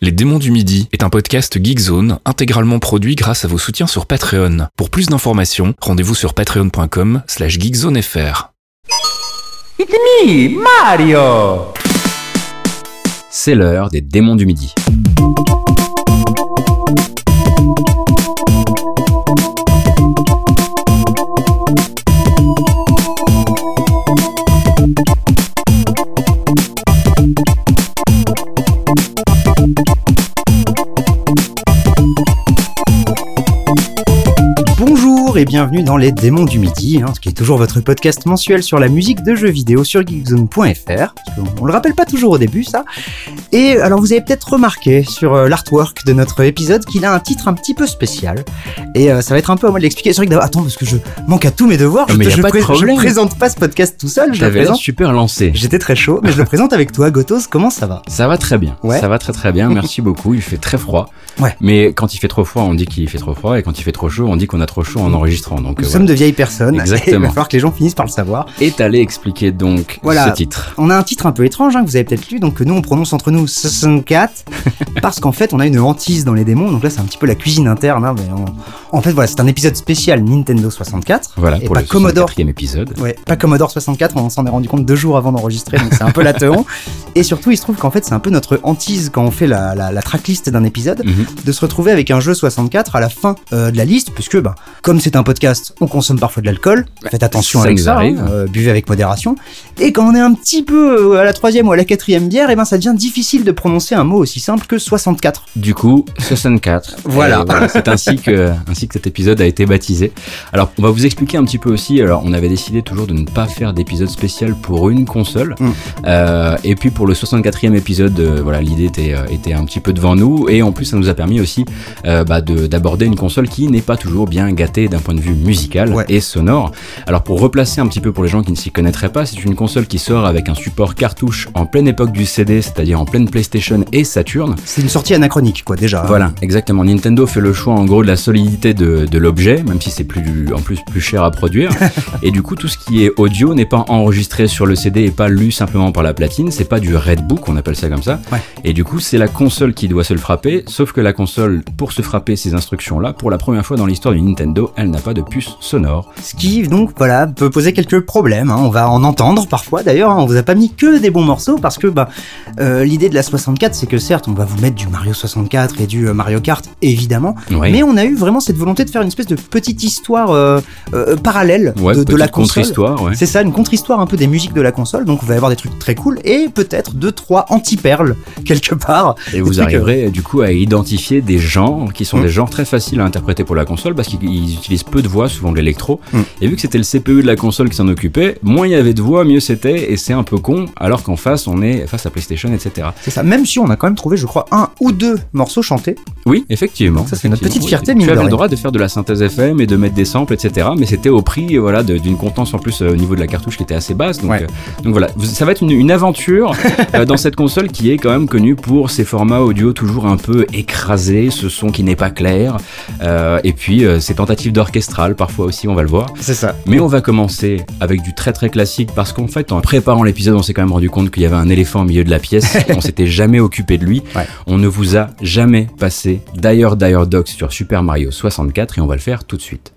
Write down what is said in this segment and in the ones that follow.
Les démons du midi est un podcast Geekzone intégralement produit grâce à vos soutiens sur Patreon. Pour plus d'informations, rendez-vous sur patreon.com slash geekzonefr. It's me, Mario C'est l'heure des démons du midi. Et bienvenue dans Les Démons du Midi, hein, ce qui est toujours votre podcast mensuel sur la musique de jeux vidéo sur geekzone.fr. On le rappelle pas toujours au début, ça. Et alors, vous avez peut-être remarqué sur euh, l'artwork de notre épisode qu'il a un titre un petit peu spécial. Et euh, ça va être un peu à moi de l'expliquer. C'est vrai que attends, parce que je manque à tous mes devoirs. Je, mais te- y a je pas de pré- je problème. présente pas ce podcast tout seul. Je T'avais l'air super lancé. J'étais très chaud, mais je le présente avec toi, Gotos. Comment ça va? Ça va très bien. Ouais. Ça va très très bien. Merci beaucoup. Il fait très froid. Ouais. Mais quand il fait trop froid, on dit qu'il fait trop froid. Et quand il fait trop chaud, on dit qu'on a trop chaud en enregistrant. Donc, Nous euh, sommes de vieilles personnes. Exactement. Et il va falloir que les gens finissent par le savoir. Et t'allais expliquer donc Voilà. ce titre. On a un titre un peu étrange hein, que vous avez peut-être lu, donc que nous on prononce entre nous 64, parce qu'en fait on a une hantise dans les démons, donc là c'est un petit peu la cuisine interne. hein, mais on- En fait voilà, c'est un épisode spécial Nintendo 64, Voilà et pour pas le Commodore. 64e épisode. Ouais, pas Commodore 64, on s'en est rendu compte deux jours avant d'enregistrer, donc c'est un peu la teon. Et surtout, il se trouve qu'en fait, c'est un peu notre hantise quand on fait la, la, la tracklist d'un épisode, Mhm. de se retrouver avec un jeu 64 à la fin euh, de la liste, puisque, bah, comme c'est un podcast, on consomme parfois de l'alcool. Faites attention ça avec ça, arrive. hein, euh, buvez avec modération. Et quand on est un petit peu euh, à la troisième ou à la quatrième bière, et ben, ça devient difficile de prononcer un mot aussi simple que 64. Du coup, 64. Voilà. C'est ainsi que, ainsi que cet épisode a été baptisé. Alors, on va vous expliquer un petit peu aussi. Alors, on avait décidé toujours de ne pas faire d'épisode spécial pour une console. Mm. Euh, et puis, pour le 64e épisode, euh, voilà, l'idée était, euh, était un petit peu devant nous. Et en plus, ça nous a permis aussi bah, de- d'aborder une console qui n'est pas toujours bien gâtée d'un point de vue musical Ouais. et sonore. Alors, pour replacer un petit peu pour les gens qui ne s'y connaîtraient pas, c'est une console qui sort avec un support cartouche en pleine époque du CD, c'est-à-dire en pleine PlayStation et Saturn. C'est une sortie anachronique, quoi, déjà. Voilà, exactement. Nintendo fait le choix en gros de la solidité de, de l'objet, même si c'est plus en plus plus cher à produire. et du coup, tout ce qui est audio n'est pas enregistré sur le CD et pas lu simplement par la platine. C'est pas du Redbook, on appelle ça comme ça. Ouais. Et du coup, c'est la console qui doit se le frapper. Sauf que la console, pour se frapper ces instructions-là, pour la première fois dans l'histoire du Nintendo, elle n'a pas de puce sonore. Ce qui, donc, voilà, peut poser quelques problèmes. hein. On va en entendre parfois. D'ailleurs, hein, on vous a pas mis que des bons morceaux parce que, bah, euh, l'idée de la 64, c'est que certes, on va vous mettre du Mario 64 et du euh, Mario Kart, évidemment. Mais on a eu vraiment cette volonté de faire une espèce de petite histoire euh, euh, parallèle ouais, de, de la console. contre-histoire, ouais. C'est ça, une contre-histoire un peu des musiques de la console. Donc, vous allez avoir des trucs très cool et peut-être deux, trois anti-perles quelque part. Et vous arriverez du coup à identifier des genres qui sont Mm. des genres très faciles à interpréter pour la console parce qu'ils ils peu de voix, souvent de l'électro. Mm. Et vu que c'était le CPU de la console qui s'en occupait, moins il y avait de voix, mieux c'était. Et c'est un peu con, alors qu'en face, on est face à PlayStation, etc. C'est ça. Même si on a quand même trouvé, je crois, un ou deux morceaux chantés. Oui, effectivement. Ça, c'est notre petite fierté, oui. Tu avais le droit de faire de la synthèse FM et de mettre des samples, etc. Mais c'était au prix voilà, d'une contenance en plus euh, au niveau de la cartouche qui était assez basse. Donc, Ouais. euh, donc voilà, ça va être une, une aventure euh, dans cette console qui est quand même connue pour ses formats audio toujours un peu écrasés, ce son qui n'est pas clair, euh, et puis ses tentatives parfois aussi, on va le voir. C'est ça. Mais on va commencer avec du très très classique parce qu'en fait, en préparant l'épisode, on s'est quand même rendu compte qu'il y avait un éléphant au milieu de la pièce. on s'était jamais occupé de lui. Ouais. On ne vous a jamais passé d'ailleurs d'ailleurs Docs sur Super Mario 64 et on va le faire tout de suite.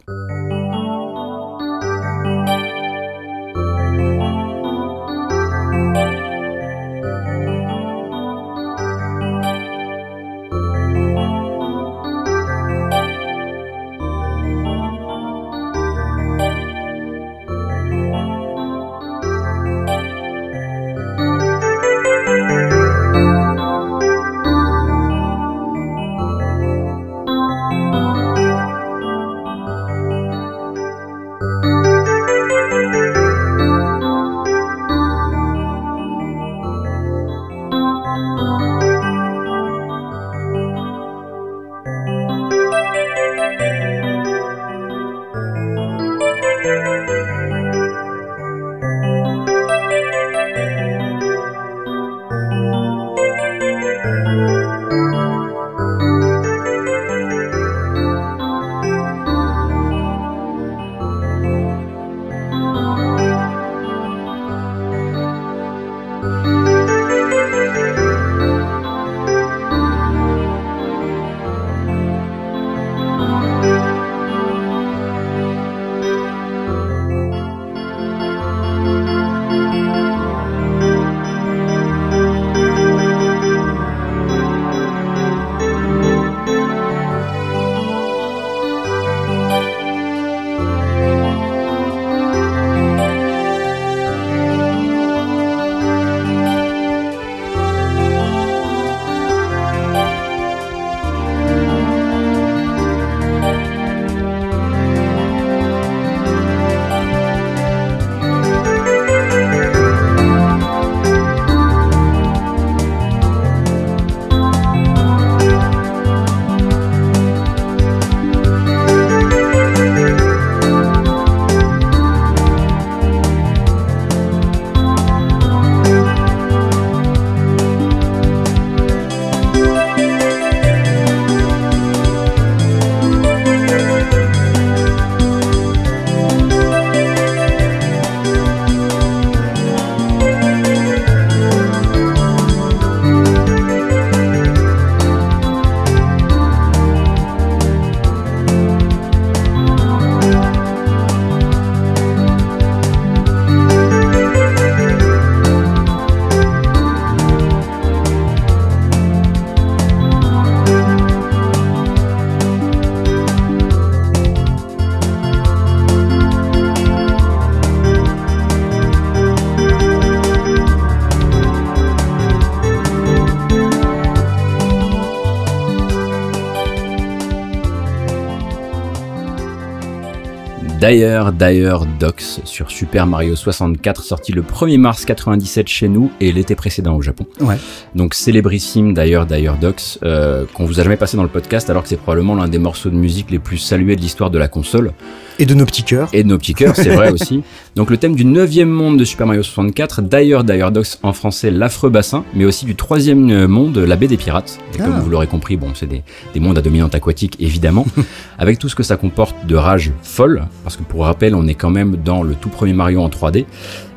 D'ailleurs, d'ailleurs, Docs sur Super Mario 64, sorti le 1er mars 97 chez nous et l'été précédent au Japon. Ouais. Donc célébrissime d'ailleurs, d'ailleurs Docs, euh, qu'on vous a jamais passé dans le podcast alors que c'est probablement l'un des morceaux de musique les plus salués de l'histoire de la console Et de nos petits cœurs. et de nos petits cœurs, c'est vrai aussi. Donc le thème du neuvième monde de Super Mario 64, d'ailleurs d'ailleurs Docs en français l'affreux bassin, mais aussi du troisième monde, la baie des pirates. Et comme Ah. vous l'aurez compris, bon, c'est des, des mondes à dominante aquatique évidemment, avec tout ce que ça comporte de rage folle, parce que pour rappel, on est quand même dans le tout premier Mario en 3D,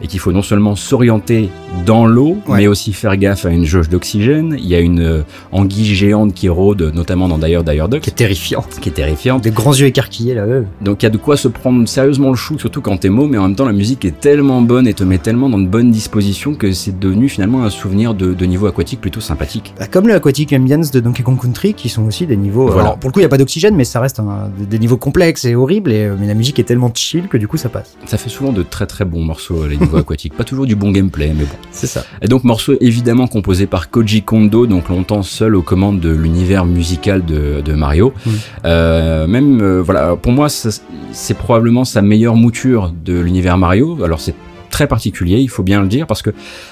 et qu'il faut non seulement s'orienter dans l'eau, Ouais. mais aussi faire gaffe à une jauge d'oxygène. Il y a une euh, anguille géante qui rôde, notamment dans d'ailleurs d'ailleurs Docs, Qui est terrifiant. qui est terrifiante. Des grands yeux écarquillés là. eux. Donc il y a de quoi se prendre sérieusement le chou, surtout quand t'es mot, mais en même temps la musique est tellement bonne et te met tellement dans de bonnes dispositions que c'est devenu finalement un souvenir de, de niveau aquatique plutôt sympathique. Bah, comme le Aquatic Ambience de Donkey Kong Country, qui sont aussi des niveaux. Voilà. alors, pour le coup, il n'y a pas d'oxygène, mais ça reste un- des- niveaux complexes et horribles. Et, euh, mais la musique est tellement chill que du coup, ça passe. Ça fait souvent de très très bons morceaux les niveaux aquatiques, pas toujours du bon gameplay, mais bon. C'est ça. Et donc morceau évidemment composé par Koji Kondo, donc longtemps seul aux commandes de l'univers musical de, de Mario. Mm. Euh, même euh, voilà, pour moi c'est probablement sa meilleure mouture de l'univers Mario. Alors c'est très particulier, il faut bien le dire, parce que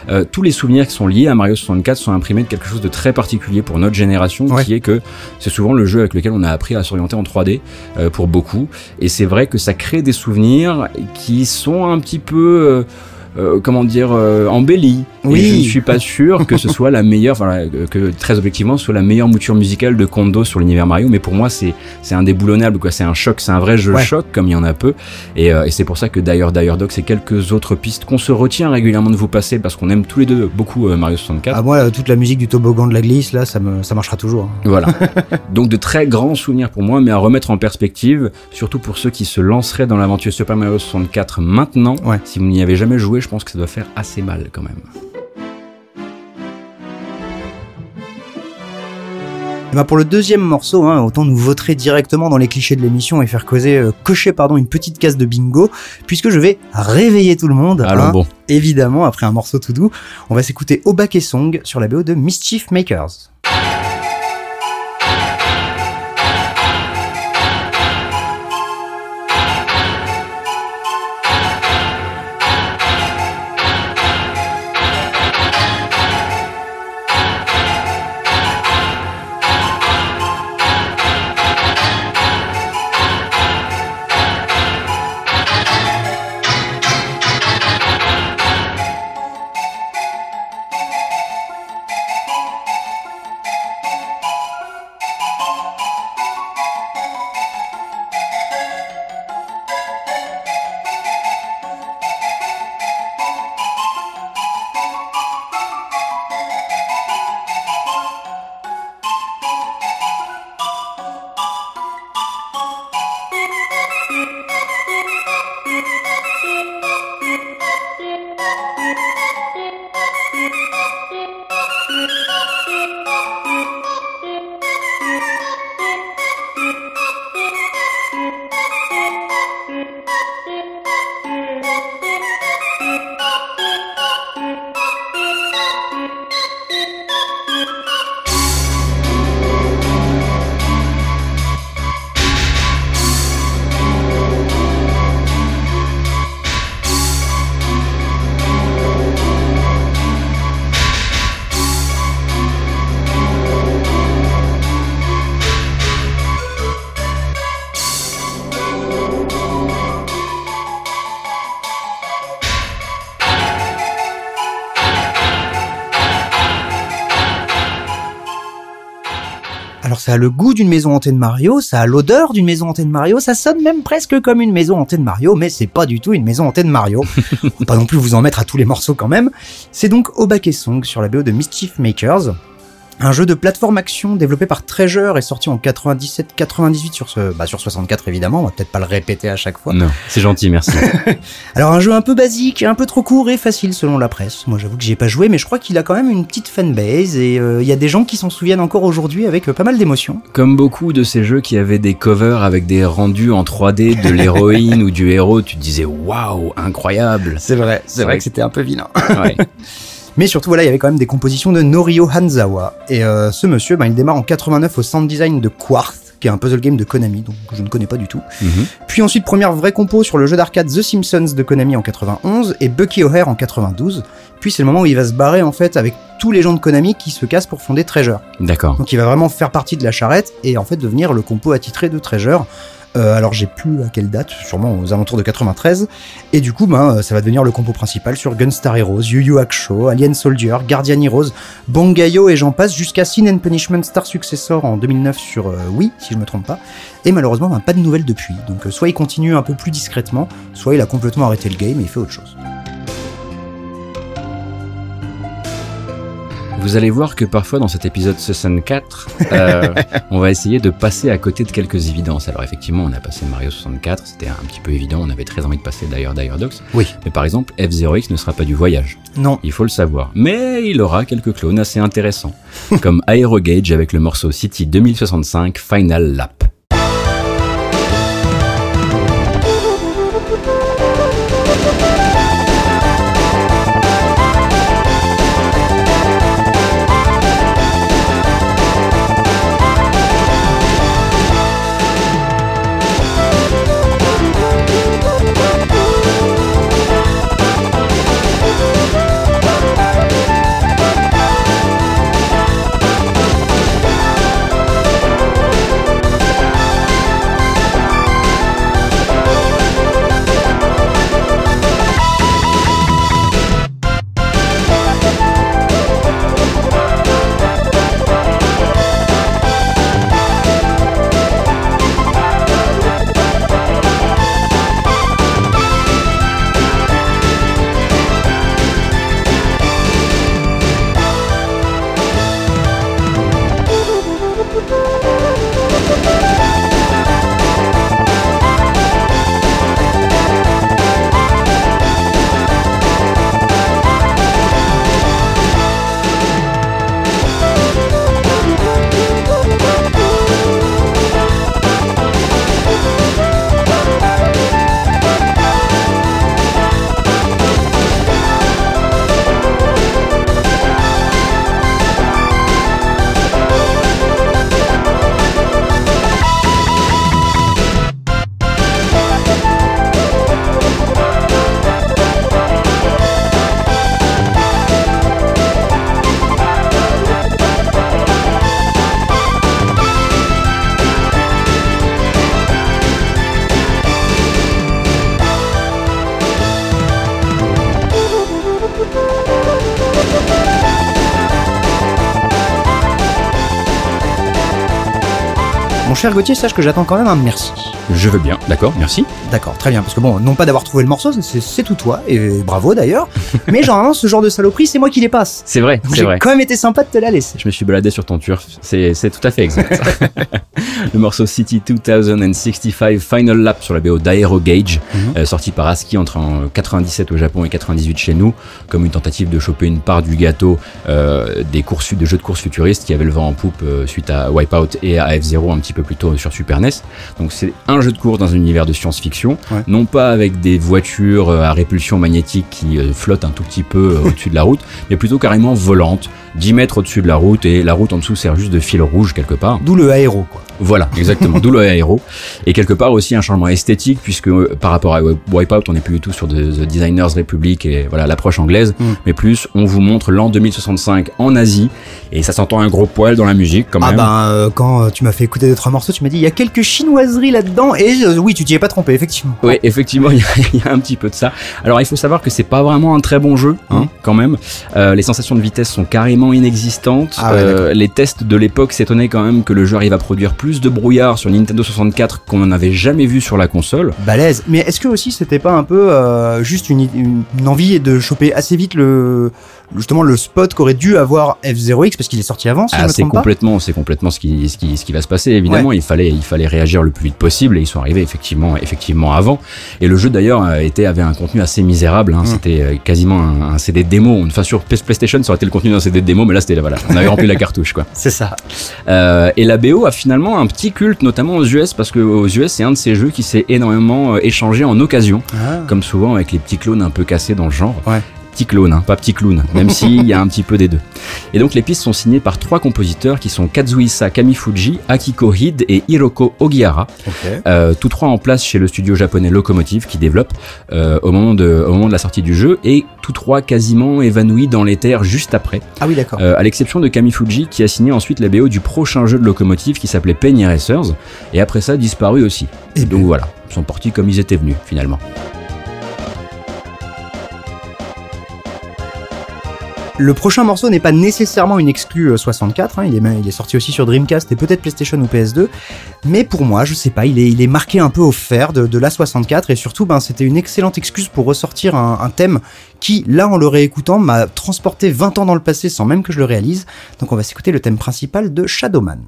euh, tous les souvenirs qui sont liés à Mario 64 sont imprimés de quelque chose de très particulier pour notre génération, Ouais. qui est que c'est souvent le jeu avec lequel on a appris à s'orienter en 3D euh, pour beaucoup. Et c'est vrai que ça crée des souvenirs qui sont un petit peu... euh, euh, comment dire euh, embellis Oui. et je ne suis pas sûr que ce soit la meilleure enfin euh, que très objectivement ce soit la meilleure mouture musicale de Kondo sur l'univers Mario mais pour moi c'est c'est indéboulonnable quoi c'est un choc c'est un vrai jeu Ouais. choc comme il y en a peu et, euh, et c'est pour ça que d'ailleurs d'ailleurs Doc c'est quelques autres pistes qu'on se retient régulièrement de vous passer parce qu'on aime tous les deux beaucoup Mario 64 Ah, moi, toute la musique du toboggan de la glisse, là, ça, me, ça marchera toujours. hein. Voilà. Donc de très grands souvenirs pour moi, mais à remettre en perspective, surtout pour ceux qui se lanceraient dans l'aventure Super Mario 64 maintenant. Ouais. Si vous n'y avez jamais joué, je pense que ça doit faire assez mal quand même. Et bah, pour le deuxième morceau, hein, autant nous voter directement dans les clichés de l'émission et faire causer, euh, cocher pardon, une petite case de bingo, puisque je vais réveiller tout le monde. Alors hein. bon, Évidemment, après un morceau tout doux, on va s'écouter Obake Song sur la BO de Mischief Makers. Ça a le goût d'une maison hantée de Mario, ça a l'odeur d'une maison hantée de Mario, ça sonne même presque comme une maison hantée de Mario, mais c'est pas du tout une maison hantée de Mario. On va pas non plus vous en mettre à tous les morceaux quand même. C'est donc Obake Song sur la BO de Mischief Makers. Un jeu de plateforme action développé par Treasure et sorti en 97-98 sur ce, bah sur 64 évidemment, on va peut-être pas le répéter à chaque fois. non, c'est gentil, merci. Alors un jeu un peu basique, un peu trop court et facile selon la presse. Moi j'avoue que j'y ai pas joué, mais je crois qu'il a quand même une petite fanbase et euh, il y a des gens qui s'en souviennent encore aujourd'hui avec euh, pas mal d'émotions. Comme beaucoup de ces jeux qui avaient des covers avec des rendus en 3D de l'héroïne ou du héros, tu te disais waouh, incroyable. C'est vrai, c'est vrai vrai que que c'était un peu vilain. Ouais. Mais surtout voilà, il y avait quand même des compositions de Norio Hanzawa et euh, ce monsieur, ben, il démarre en 89 au sound design de Quarth qui est un puzzle game de Konami, donc je ne connais pas du tout. Mhm. Puis ensuite, première vraie compo sur le jeu d'arcade The Simpsons de Konami en 91 et Bucky O'Hare en 92. Puis c'est le moment où il va se barrer en fait avec tous les gens de Konami qui se cassent pour fonder Treasure. D'accord. Donc il va vraiment faire partie de la charrette et en fait devenir le compo attitré de Treasure. Euh, alors j'ai plus à quelle date, sûrement aux alentours de 93. Et du coup, ben, euh, ça va devenir le compo principal sur Gunstar Heroes, Yu Yu Hakusho, Alien Soldier, Guardian Heroes, Bangayo et j'en passe jusqu'à Sin and Punishment Star Successor en 2009 sur euh, Wii, si je me trompe pas. Et malheureusement, ben, pas de nouvelles depuis. Donc euh, soit il continue un peu plus discrètement, soit il a complètement arrêté le game et il fait autre chose. Vous allez voir que parfois dans cet épisode 64, euh, on va essayer de passer à côté de quelques évidences. Alors effectivement, on a passé Mario 64, c'était un petit peu évident, on avait très envie de passer d'ailleurs Dire Dogs. Oui. Mais par exemple, F0X ne sera pas du voyage. Non. Il faut le savoir. Mais il aura quelques clones assez intéressants, comme Aerogage avec le morceau City 2065 Final Lap. Cher Gauthier, sache que j'attends quand même un merci. Je veux bien, d'accord, merci. D'accord, très bien, parce que bon, non pas d'avoir trouvé le morceau, c'est- tout toi, et bravo d'ailleurs, mais généralement ce genre de saloperie, c'est moi qui les passe. C'est vrai, c'est j'ai vrai. quand même été sympa de te la laisser. Je me suis baladé sur ton turf, c'est tout à fait exact. le morceau City 2065 Final Lap sur la BO d'Aero Gage, euh, sorti par ASCII entre en 97 au Japon et 98 chez nous, comme une tentative de choper une part du gâteau euh, des courses de jeux de course futuristes qui avaient le vent en poupe euh, suite à Wipeout et à F-Zero un petit peu plus tôt sur Super NES. Donc c'est un jeu de course dans un univers de science-fiction, Ouais. non pas avec des voitures euh, à répulsion magnétique qui euh, flottent un tout petit peu euh, au-dessus de la route, mais plutôt carrément volantes, 10 mètres au-dessus de la route et la route en dessous sert juste de fil rouge quelque part. D'où le aéro, quoi. Voilà, exactement, d'où le aéro. Et quelque part aussi un changement esthétique puisque euh, par rapport à Wipeout, on n'est plus du tout sur The Designers Republic et voilà l'approche anglaise, Mm. mais plus on vous montre l'an 2065 en Asie et ça s'entend un gros poil dans la musique quand Ah même. ben, euh, quand euh, tu m'as fait écouter deux trois morceaux, tu m'as dit il y a quelques chinoiseries là-dedans, et euh, oui, tu t'y es pas trompé, effectivement. Oui, effectivement, il y, a, il y a un petit peu de ça. Alors, il faut savoir que c'est pas vraiment un très bon jeu, hein, Mhm. quand même. Les sensations de vitesse sont carrément inexistantes. Ah ouais, les tests de l'époque s'étonnaient quand même que le jeu arrive à produire plus de brouillard sur Nintendo 64 qu'on en avait jamais vu sur la console. Balèze. Mais est-ce que aussi c'était pas un peu euh, juste une- une envie de choper assez vite le justement le spot qu'aurait dû avoir F0X parce qu'il est sorti avant, si Ah, c'est complètement, c'est complètement ce qui, ce qui, ce qui va se passer. Évidemment, il fallait, il fallait réagir le plus vite possible et ils sont arrivés effectivement, effectivement avant. Et le jeu d'ailleurs euh, était avait un contenu assez misérable. Mm. Hein, C'était euh, quasiment un, un CD démo. Enfin sur PlayStation, ça aurait été le contenu d'un CD démo, mais là c'était voilà, on avait rempli la cartouche quoi. C'est ça. Euh, et la BO a finalement un petit culte, notamment aux US, parce que aux US c'est un de ces jeux qui s'est énormément échangé en occasion, Ah. comme souvent avec les petits clones un peu cassés dans le genre. Ouais. Petit clone, hein, pas petit clown, même s'il y a un petit peu des deux. Et donc les pistes sont signées par trois compositeurs qui sont Kazuhisa Kamifuji, Akiko Hide et Hiroko Ogihara, euh, tous trois en place chez le studio japonais Locomotive qui développe euh, au, moment de, au moment de la sortie du jeu, et tous trois quasiment évanouis dans les terres juste après. Ah oui, d'accord. Euh, à l'exception de Kamifuji qui a signé ensuite la BO du prochain jeu de Locomotive qui s'appelait Penny Racers, et après ça disparu aussi. Et Donc voilà, ils sont partis comme ils étaient venus finalement. Le prochain morceau n'est pas nécessairement une exclue euh, 64, hein, il, est, sorti aussi sur Dreamcast et peut-être PlayStation ou PS2, mais pour moi, je sais pas, il est, marqué un peu au fer de, de la 64 et surtout, ben, c'était une excellente excuse pour ressortir un, un thème qui, là, en le réécoutant, m'a transporté 20 ans dans le passé sans même que je le réalise. Donc on va s'écouter le thème principal de Shadowman.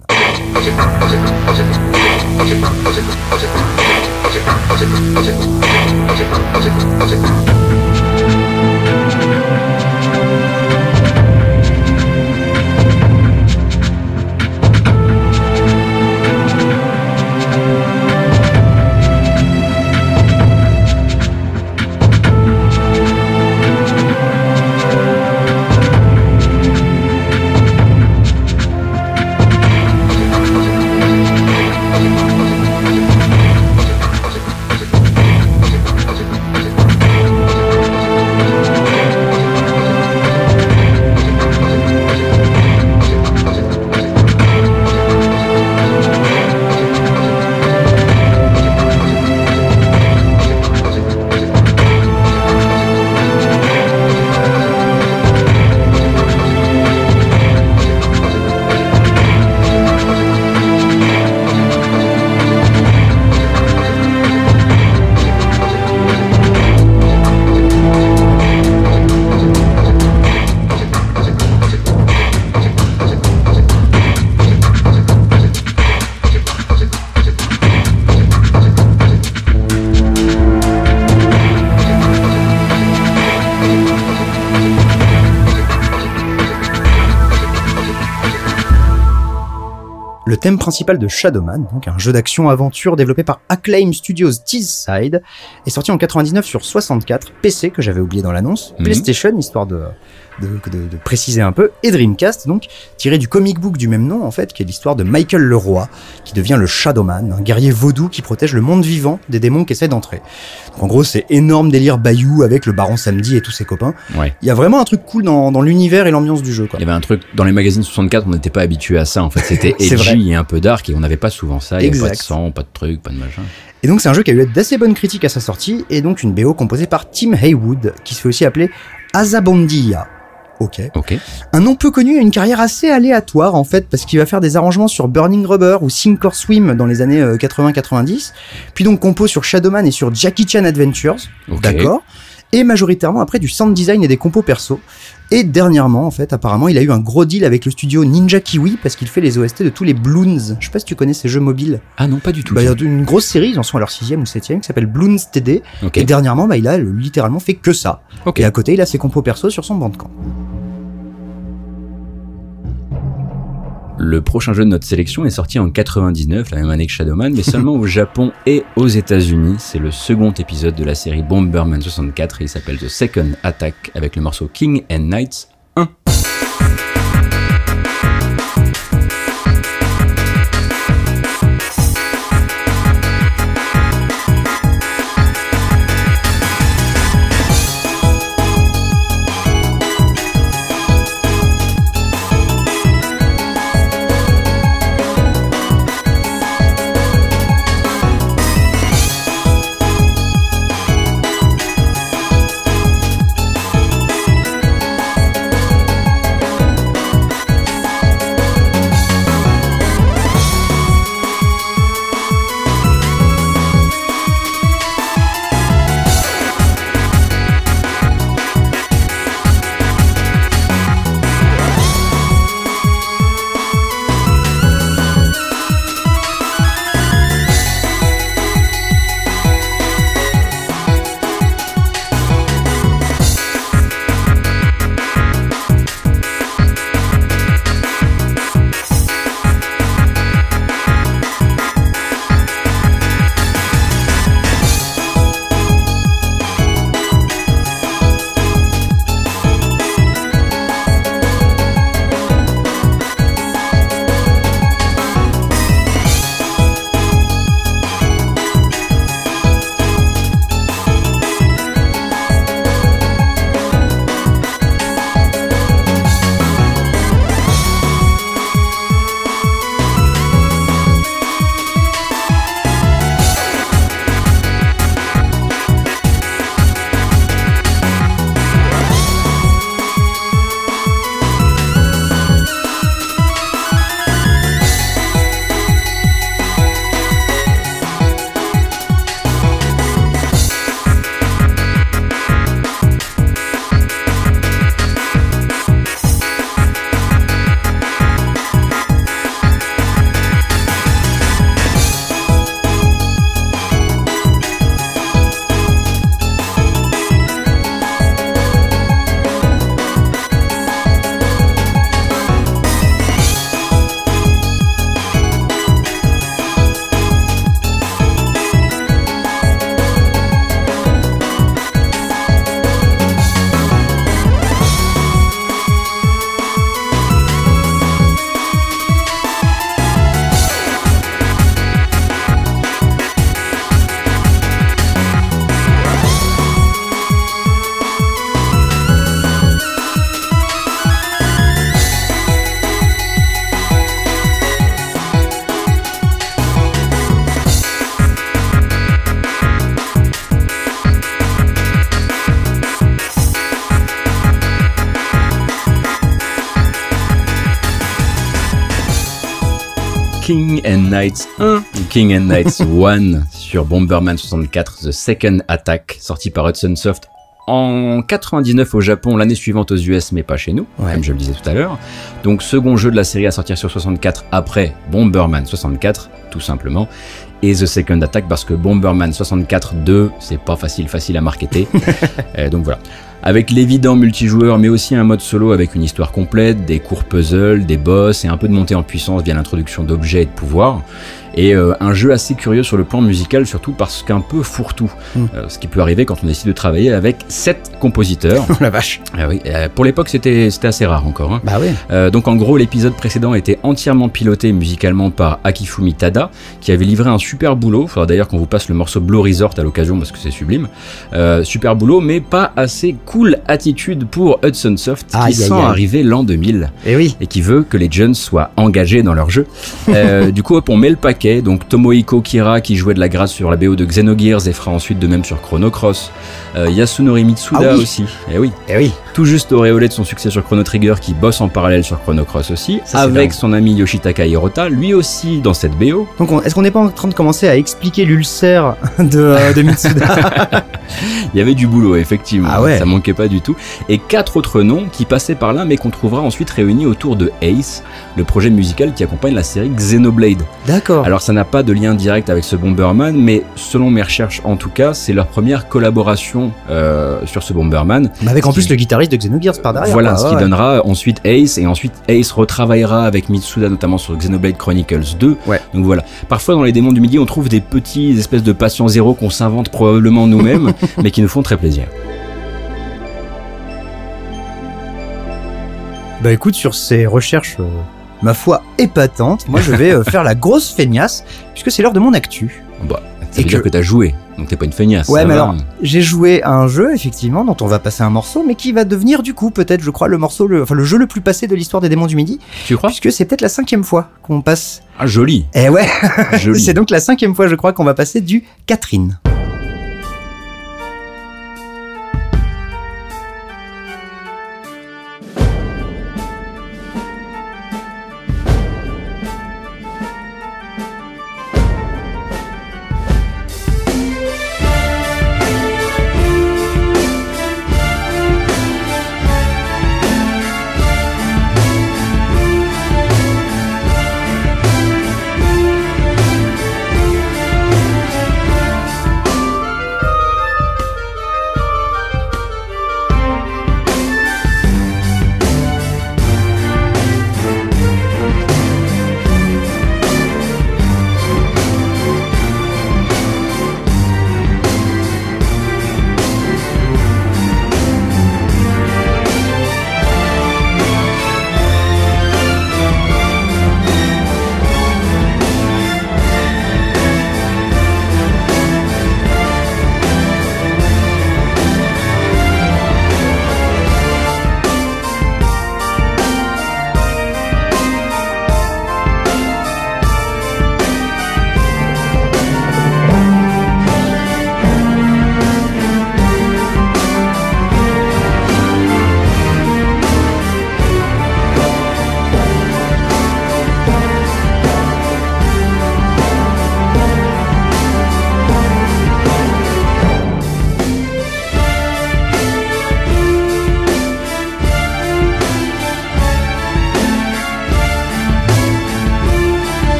Thème principal de Shadowman, donc un jeu d'action-aventure développé par Acclaim Studios Teesside, est sorti en 99 sur 64, PC que j'avais oublié dans l'annonce, Mhm. PlayStation, histoire de, de, de- de préciser un peu, et Dreamcast, donc tiré du comic book du même nom en fait, qui est l'histoire de Michael Leroy, qui devient le Shadowman, un guerrier vaudou qui protège le monde vivant des démons qui essaient d'entrer. Donc en gros, c'est énorme délire Bayou avec le Baron Samedi et tous ses copains. Ouais. Il y a vraiment un truc cool dans, dans l'univers et l'ambiance du jeu, quoi. Il y avait un truc dans les magazines 64, on n'était pas habitué à ça. En fait, c'était edgy et un peu dark et on n'avait pas souvent ça. Il y avait pas de sang, pas de trucs, pas de machin. Et donc c'est un jeu qui a eu d'assez bonnes critiques à sa sortie, et donc une BO composée par Tim Haywood, qui se fait aussi appeler Azabondia. Ok. Ok. Un nom peu connu une carrière assez aléatoire en fait, parce qu'il va faire des arrangements sur Burning Rubber ou Sink or Swim dans les années euh, 80-90, puis donc compose sur Shadowman et sur Jackie Chan Adventures, d'accord, et majoritairement après du sound design et des compos perso. Et dernièrement, en fait, apparemment, il a eu un gros deal avec le studio Ninja Kiwi parce qu'il fait les OST de tous les Bloons. Je sais pas si tu connais ces jeux mobiles. Ah non, pas du tout. Bah, il y a une grosse série, ils en sont à leur sixième ou septième, qui s'appelle Bloons TD. Et dernièrement, bah, il a littéralement fait que ça. Et à côté, il a ses compos perso sur son bandcamp. Le prochain jeu de notre sélection est sorti en 99, la même année que Shadowman, mais seulement au Japon et aux États-Unis. C'est le second épisode de la série Bomberman 64 et il s'appelle The Second Attack avec le morceau King and Knights Knights 1, King and Knights 1 sur Bomberman 64, The Second Attack, sorti par Hudson Soft en 99 au Japon, l'année suivante aux US, mais pas chez nous, Ouais. comme je le disais tout à l'heure. Donc second jeu de la série à sortir sur 64 après Bomberman 64, tout simplement. Et The Second Attack parce que Bomberman 64 2, c'est pas facile facile à marketer. Euh, donc voilà. Avec l'évident multijoueur, mais aussi un mode solo avec une histoire complète, des courts puzzles, des boss et un peu de montée en puissance via l'introduction d'objets et de pouvoirs. Et euh, un jeu assez curieux sur le plan musical, surtout parce qu'un peu fourre-tout. Mm. Euh, ce qui peut arriver quand on décide de travailler avec sept compositeurs. Oh la vache. Ah oui, euh, pour l'époque, c'était assez rare encore. hein. Bah oui. Donc en gros, l'épisode précédent était entièrement piloté musicalement par Akifumi Tada, qui avait livré un super boulot. Faudra d'ailleurs qu'on vous passe le morceau Blue Resort à l'occasion parce que c'est sublime. Super boulot, mais pas assez cool attitude pour Hudson Soft, qui aïe, sent arriver l'an 2000 Et oui. et qui veut que les jeunes soient engagés dans leur jeu. Du coup, hop, on met le paquet. Donc Tomohiko Kira qui jouait de la grâce sur la BO de Xenogears et fera ensuite de même sur Chrono Cross. Euh, Yasunori Mitsuda Ah oui. aussi. Et oui. Et oui. Tout juste auréolé de son succès sur Chrono Trigger qui bosse en parallèle sur Chrono Cross aussi, Ça, avec son ami Yoshitaka Hirota, lui aussi dans cette BO. Donc on- est-ce qu'on n'est pas en train de commencer à expliquer l'ulcère de, euh, de Mitsuda Il y avait du boulot, effectivement. Ah ouais. Ça manquait pas du tout. Et quatre autres noms qui passaient par là, mais qu'on trouvera ensuite réunis autour de Ace, le projet musical qui accompagne la série Xenoblade. D'accord. Alors ça n'a pas de lien direct avec ce Bomberman, mais selon mes recherches en tout cas, c'est leur première collaboration euh, sur ce Bomberman. Mais avec en qui- plus le guitariste de Xenogears par derrière. voilà, quoi. ce qui donnera ensuite Ace, et ensuite Ace retravaillera avec Mitsuda notamment sur Xenoblade Chronicles 2. Ouais. Donc voilà. Parfois dans les démons du midi, on trouve des petits espèces de patients zéro qu'on s'invente probablement nous-mêmes, mais qui nous font très plaisir. Bah écoute, sur ces recherches, euh, ma foi, épatantes, moi je vais euh, faire la grosse feignasse, puisque c'est l'heure de mon actu. Bah, ça Et veut dire que- que t'as joué, donc t'es pas une feignasse. Ouais, mais va. alors, j'ai joué à un jeu, effectivement, dont on va passer un morceau, mais qui va devenir du coup, peut-être, je crois, le morceau, le, enfin le jeu le plus passé de l'histoire des démons du midi, Tu crois? Puisque c'est peut-être la cinquième fois qu'on passe. Ah, joli. Eh ouais, joli. c'est donc la cinquième fois, je crois, qu'on va passer du Catherine.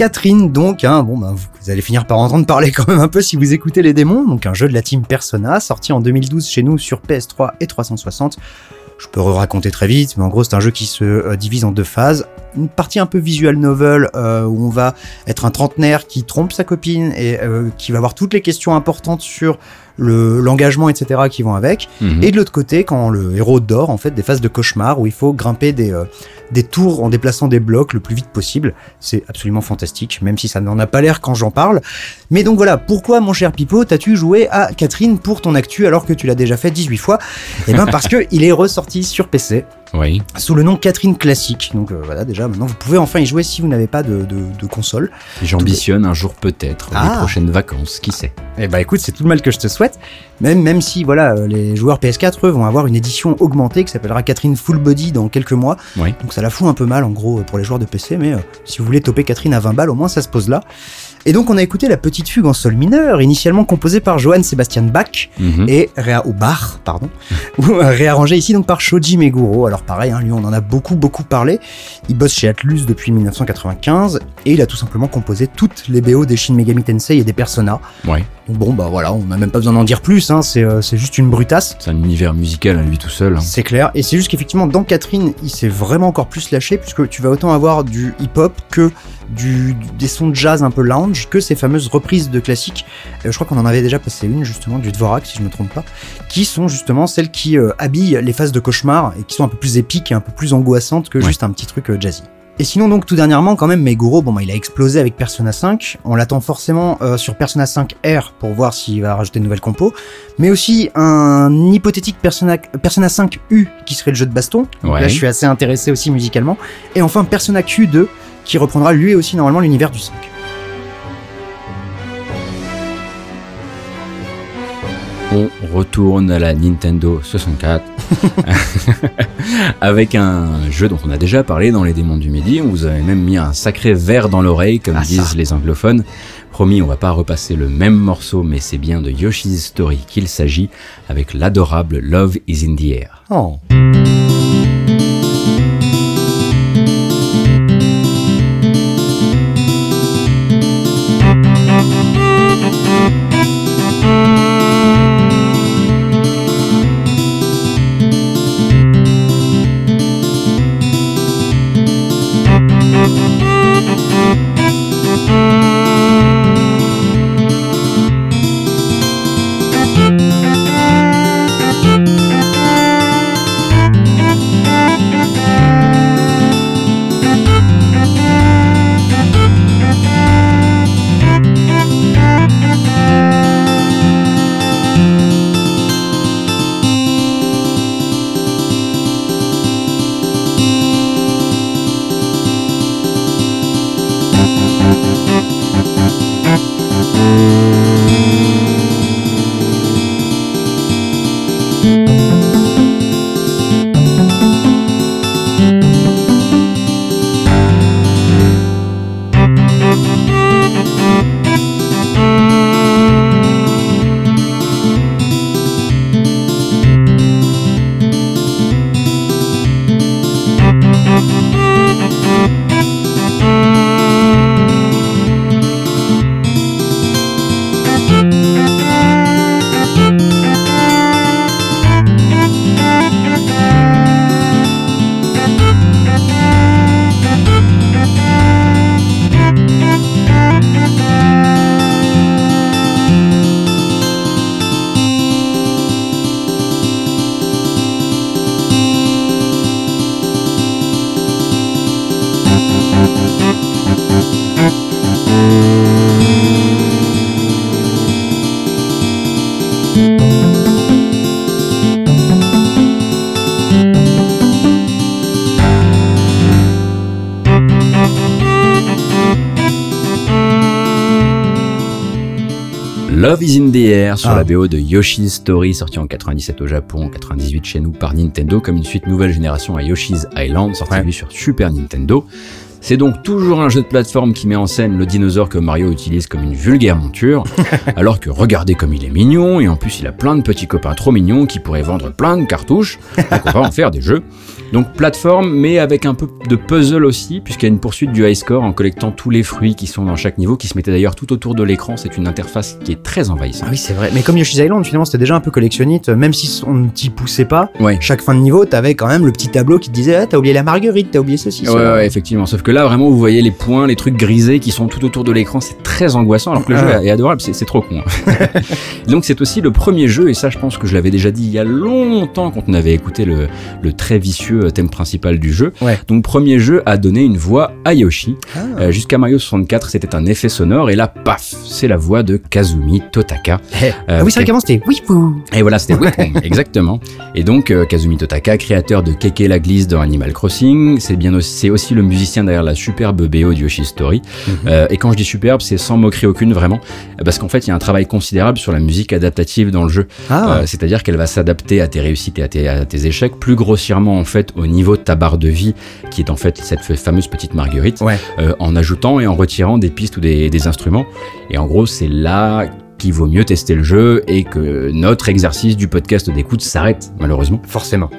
Catherine, donc, hein, bon, vous, vous allez finir par entendre parler quand même un peu si vous écoutez Les Démons, donc un jeu de la team Persona, sorti en 2012 chez nous sur PS3 et 360. Je peux raconter très vite, mais en gros c'est un jeu qui se euh, divise en deux phases. Une partie un peu visual novel euh, où on va être un trentenaire qui trompe sa copine et euh, qui va avoir toutes les questions importantes sur le l'engagement etc qui vont avec. Mhm. Et de l'autre côté, quand le héros dort, en fait, des phases de cauchemar où il faut grimper des, euh, des tours en déplaçant des blocs le plus vite possible. C'est absolument fantastique, même si ça n'en a pas l'air quand j'en parle. Mais donc voilà, pourquoi, mon cher Pipo, t'as-tu joué à Catherine pour ton actu alors que tu l'as déjà fait 18 fois? Eh ben parce que il est ressorti sur PC Oui. sous le nom Catherine Classique. Donc euh, voilà, déjà maintenant vous pouvez enfin y jouer si vous n'avez pas de, de, de console. J'ambitionne un jour peut-être, Ah. les prochaines vacances, qui sait. Eh bah écoute, c'est tout le mal que je te souhaite. Même, même si voilà, euh, les joueurs PS4 eux, vont avoir une édition augmentée qui s'appellera Catherine Full Body dans quelques mois. Oui. Donc ça la fout un peu mal en gros pour les joueurs de PC, mais euh, si vous voulez toper Catherine à 20 balles, au moins ça se pose là. Et donc on a écouté la petite fugue en sol mineur, initialement composée par Johann Sebastian Bach Mhm. et réa ou Bach, pardon, euh, réarrangée ici donc par Shoji Meguro. Alors pareil, hein, lui on en a beaucoup beaucoup parlé. Il bosse chez Atlus depuis 1995 et il a tout simplement composé toutes les BO des Shin Megami Tensei et des Persona. Ouais. Donc bon bah voilà, on n'a même pas besoin d'en dire plus, hein, c'est euh, c'est juste une brutasse. C'est un univers musical à lui tout seul. hein. C'est clair, et c'est juste qu'effectivement dans Catherine, il s'est vraiment encore plus lâché puisque tu vas autant avoir du hip-hop que du, des sons de jazz un peu lounge, que ces fameuses reprises de classiques. Euh, je crois qu'on en avait déjà passé une justement du Dvorak si je me trompe pas, qui sont justement celles qui euh, habillent les phases de cauchemar et qui sont un peu plus épiques et un peu plus angoissantes que Ouais. juste un petit truc euh, jazzy. Et sinon donc tout dernièrement quand même Meguro, bon bah, il a explosé avec Persona 5, on l'attend forcément euh, sur Persona 5 R pour voir s'il va rajouter de nouvelles compos, mais aussi un hypothétique Persona, Persona 5 U qui serait le jeu de baston, Ouais. là je suis assez intéressé aussi musicalement, et enfin Persona Q2 qui reprendra lui aussi normalement l'univers du 5. On retourne à la Nintendo 64 avec un jeu dont on a déjà parlé dans les démons du midi. On vous avait même mis un sacré verre dans l'oreille, comme Ah, ça. disent les anglophones. Promis, on va pas repasser le même morceau, mais c'est bien de Yoshi's Story qu'il s'agit avec l'adorable Love is in the Air. Oh. Sur Ah. la BO de Yoshi's Story, sorti en 97 au Japon, en 98 chez nous par Nintendo, comme une suite nouvelle génération à Yoshi's Island, sorti Ouais. sur Super Nintendo. C'est donc toujours un jeu de plateforme qui met en scène le dinosaure que Mario utilise comme une vulgaire monture, alors que regardez comme il est mignon, et en plus il a plein de petits copains trop mignons qui pourraient vendre plein de cartouches, donc on va en faire des jeux. Donc plateforme, mais avec un peu de puzzle aussi, puisqu'il y a une poursuite du high score en collectant tous les fruits qui sont dans chaque niveau, qui se mettaient d'ailleurs tout autour de l'écran. C'est une interface qui est très envahissante. Ah oui, c'est vrai. Mais comme Yoshi's Island, finalement, c'était déjà un peu collectionnite, même si on ne t'y poussait pas. Ouais. Chaque fin de niveau, t'avais quand même le petit tableau qui te disait ah, T'as oublié la marguerite, t'as oublié ceci. Ouais, ouais, effectivement. Sauf que là, vraiment, vous voyez les points, les trucs grisés qui sont tout autour de l'écran. C'est très angoissant, alors que le Ah. jeu est adorable. C'est c'est trop con. hein. Donc, c'est aussi le premier jeu, et ça, je pense que je l'avais déjà dit il y a longtemps quand on avait écouté le, le très vicieux euh, thème principal du jeu. Ouais. Donc, premier jeu à donner une voix à Yoshi. Ah. Euh, Jusqu'à Mario 64, c'était un effet sonore, et là, paf, c'est la voix de Kazumi Totaka. Eh. Euh, ah oui, c'est vrai quel- qu'avant c'était oui, pou. et voilà, c'était Whip, exactement. Et donc, euh, Kazumi Totaka, créateur de Keke la glisse dans Animal Crossing, c'est bien aussi, c'est aussi le musicien derrière la superbe BO de Yoshi's Story. Euh, et quand je dis superbe, c'est sans moquerie aucune, vraiment, euh, parce qu'en fait, il y a un travail considérable sur la musique adaptative dans le jeu. Ah, Euh, C'est-à-dire qu'elle va s'adapter à tes réussites et à tes, à tes échecs, plus grossièrement en fait au niveau de ta barre de vie, qui est en fait cette fameuse petite marguerite, Ouais. euh, en ajoutant et en retirant des pistes ou des, des instruments. Et en gros, c'est là qu'il vaut mieux tester le jeu et que notre exercice du podcast d'écoute s'arrête malheureusement. forcément.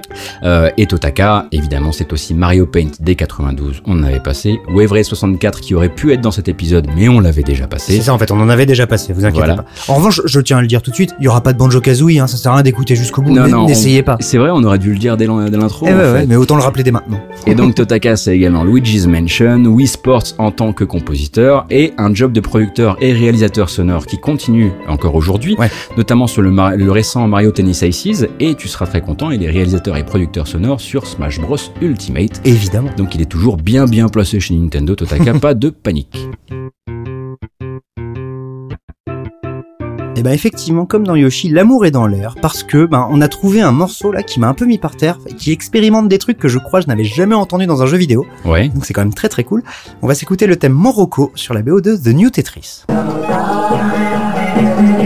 Euh, et Totaka, évidemment, c'est aussi Mario Paint dès 92, on en avait passé. Wave Race 64 qui aurait pu être dans cet épisode, mais on l'avait déjà passé. C'est ça en fait, on en avait déjà passé, vous inquiétez Voilà. pas. En revanche, je tiens à le dire tout de suite, il y aura pas de Banjo Kazooie, hein, ça sert à rien d'écouter jusqu'au bout, n'essayez pas. C'est vrai, on aurait dû le dire dès l'in- dès l'intro. Eh ouais, ouais, mais autant le rappeler dès maintenant. Et donc Totaka, c'est également Luigi's Mansion, Wii Sports en tant que compositeur et un job de producteur et réalisateur sonore qui continue encore aujourd'hui, Ouais. notamment sur le, récent Mario Tennis Aces. Et tu seras très content, il est réalisateur et producteur sonore sur Smash Bros Ultimate. Évidemment. Donc il est toujours bien bien placé chez Nintendo Totaka, pas de panique. Et ben effectivement, comme dans Yoshi, l'amour est dans l'air parce que ben on a trouvé un morceau là qui m'a un peu mis par terre, qui expérimente des trucs que je crois je n'avais jamais entendu dans un jeu vidéo. Ouais. Donc c'est quand même très très cool. On va s'écouter le thème Morocco sur la BO de The New Tetris. Thank you.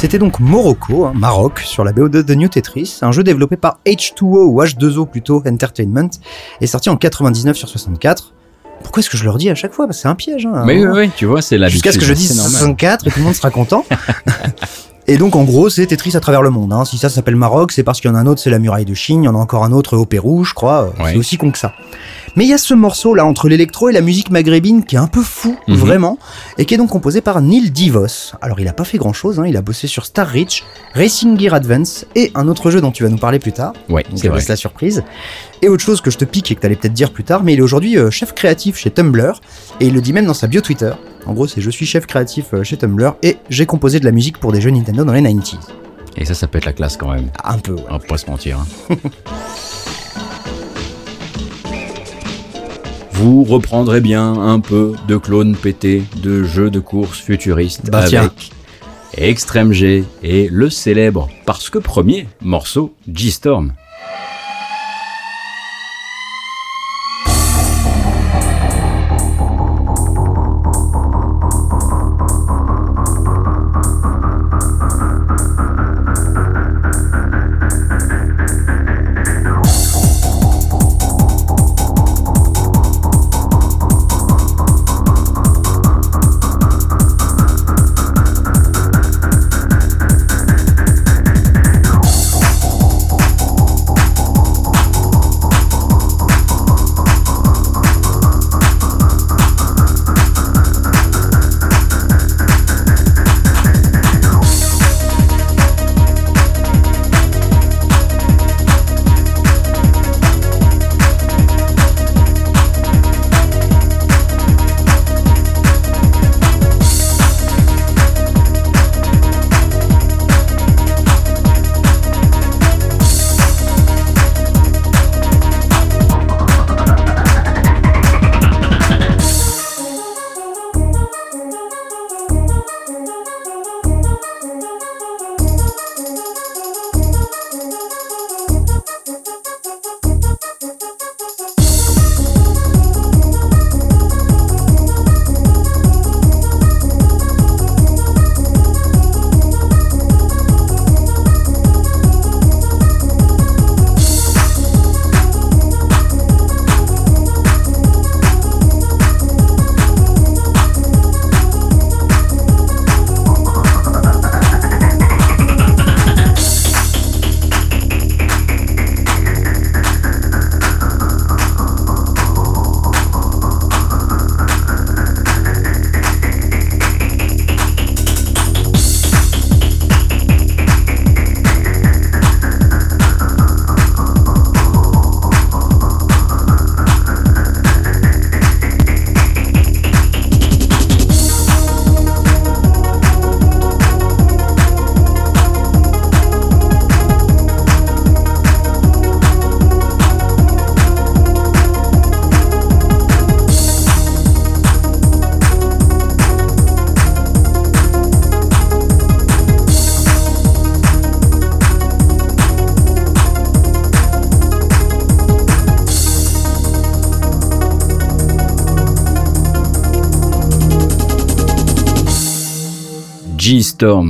C'était donc Morocco, hein, Maroc, sur la BO de The New Tetris, un jeu développé par H2O ou H2O plutôt Entertainment, et sorti en 99 sur 64. Pourquoi est-ce que je leur dis à chaque fois? C'est un piège. Hein, Mais oui, oui, tu vois, c'est la Jusqu'à ce que je dise 64 et tout le monde sera content. Et donc en gros c'est Tetris à travers le monde. Hein. Si ça s'appelle Maroc, c'est parce qu'il y en a un autre, c'est la muraille de Chine, il y en a encore un autre au Pérou, je crois. Ouais. C'est aussi con que ça. Mais il y a ce morceau là entre l'électro et la musique maghrébine qui est un peu fou, Mhm. vraiment, et qui est donc composé par Neil Divos. Alors il a pas fait grand chose, hein. il a bossé sur Star Reach, Racing Gear Advance et un autre jeu dont tu vas nous parler plus tard. Ouais, Donc c'est la surprise. Et autre chose que je te pique et que t'allais peut-être dire plus tard, mais il est aujourd'hui euh, chef créatif chez Tumblr, et il le dit même dans sa bio Twitter. En gros, c'est je suis chef créatif euh, chez Tumblr et j'ai composé de la musique pour des jeux Nintendo dans les 90s. Et ça, ça peut être la classe quand même. Un peu, ouais. On va pas se mentir. hein. Vous reprendrez bien un peu de clones pétés de jeux de course futuristes Bah, avec Extreme G et le célèbre, parce que premier, morceau G-Storm.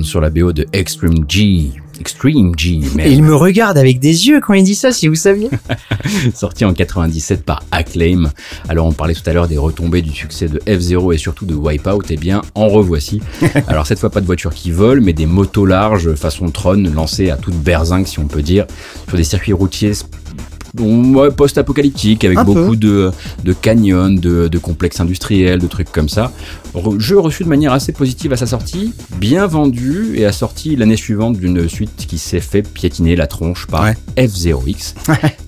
Sur la BO de Extreme G. Extreme G, merde. il me regarde avec des yeux quand il dit ça, si vous saviez. sorti en 97 par Acclaim. Alors on parlait tout à l'heure des retombées du succès de F-Zero et surtout de Wipeout, et bien en revoici. Alors cette fois pas de voitures qui volent, mais des motos larges façon Tron lancées à toute berzingue si on peut dire, sur des circuits routiers ouais, post-apocalyptiques avec Un peu. beaucoup de, de canyons, de, de complexes industriels, de trucs comme ça. Re- jeu reçu de manière assez positive à sa sortie, bien vendu et assorti l'année suivante d'une suite qui s'est fait piétiner la tronche par Ouais. F0X,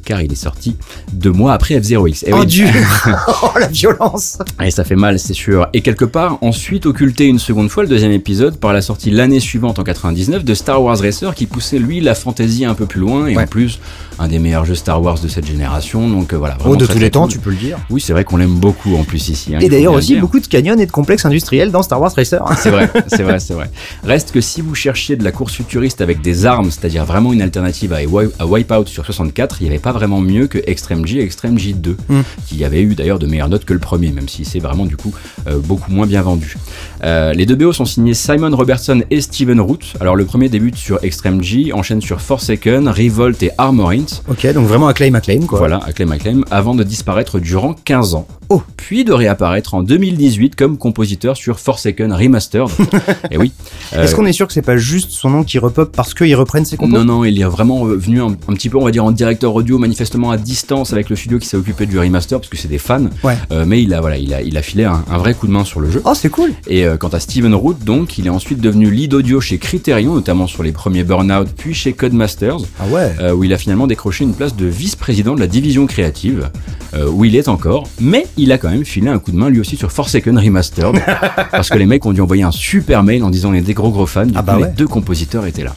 car il est sorti deux mois après F0X. Et oh oui, Dieu Oh la violence et ça fait mal, c'est sûr. Et quelque part, ensuite occulté une seconde fois le deuxième épisode par la sortie l'année suivante en 99 de Star Wars Racer qui poussait lui la fantaisie un peu plus loin et Ouais. en plus un des meilleurs jeux Star Wars de cette génération. Donc euh, voilà. Oh, vraiment de très, tous les temps, cool. tu peux le dire. Oui, c'est vrai qu'on l'aime beaucoup en plus ici. hein, Et d'ailleurs aussi beaucoup de canyons et de complexes industriels dans Star Wars Racer. C'est vrai, c'est vrai, c'est vrai. Reste que si vous cherchiez de la course futuriste avec des armes, c'est-à-dire vraiment une alternative à, à Wipeout sur 64, il n'y avait pas pas vraiment mieux que Extreme G et Extreme J2, Mm. qui avait eu d'ailleurs de meilleures notes que le premier, même si c'est vraiment du coup euh, beaucoup moins bien vendu. Euh, les deux BO sont signés Simon Robertson et Steven Root. Alors le premier débute sur Extreme G, enchaîne sur Forsaken, Revolt et Armorint. Ok, donc vraiment acclaim, acclaim, quoi. Voilà, acclaim acclaim, avant de disparaître durant 15 ans. Oh. Puis de réapparaître en 2018 comme compositeur sur Forsaken Remastered. et oui. euh, Est-ce qu'on est sûr que c'est pas juste son nom qui repop parce qu'ils reprennent ses compos? Non, non, il est vraiment venu un, un petit peu, on va dire, en directeur audio, manifestement à distance avec le studio qui s'est occupé du remaster, parce que c'est des fans. Ouais. Euh, mais il a, voilà, il a, il a filé un, un vrai coup de main sur le jeu. Oh, c'est cool. Et quant à Steven Root, donc, il est ensuite devenu lead audio chez Criterion, notamment sur les premiers Burnout, puis chez Codemasters, Ah ouais. euh, où il a finalement décroché une place de vice-président de la division créative, euh, où il est encore, mais il a quand même filé un coup de main lui aussi sur Forsaken Remastered, parce que les mecs ont dû envoyer un super mail en disant on est des gros gros fans, du Ah coup bah ouais. les deux compositeurs étaient là.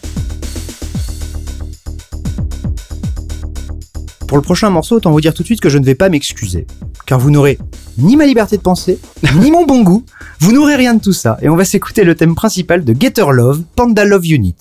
Pour le prochain morceau, autant vous dire tout de suite que je ne vais pas m'excuser. Car vous n'aurez ni ma liberté de penser, ni mon bon goût. Vous n'aurez rien de tout ça. Et on va s'écouter le thème principal de Getter Love, Panda Love Unit.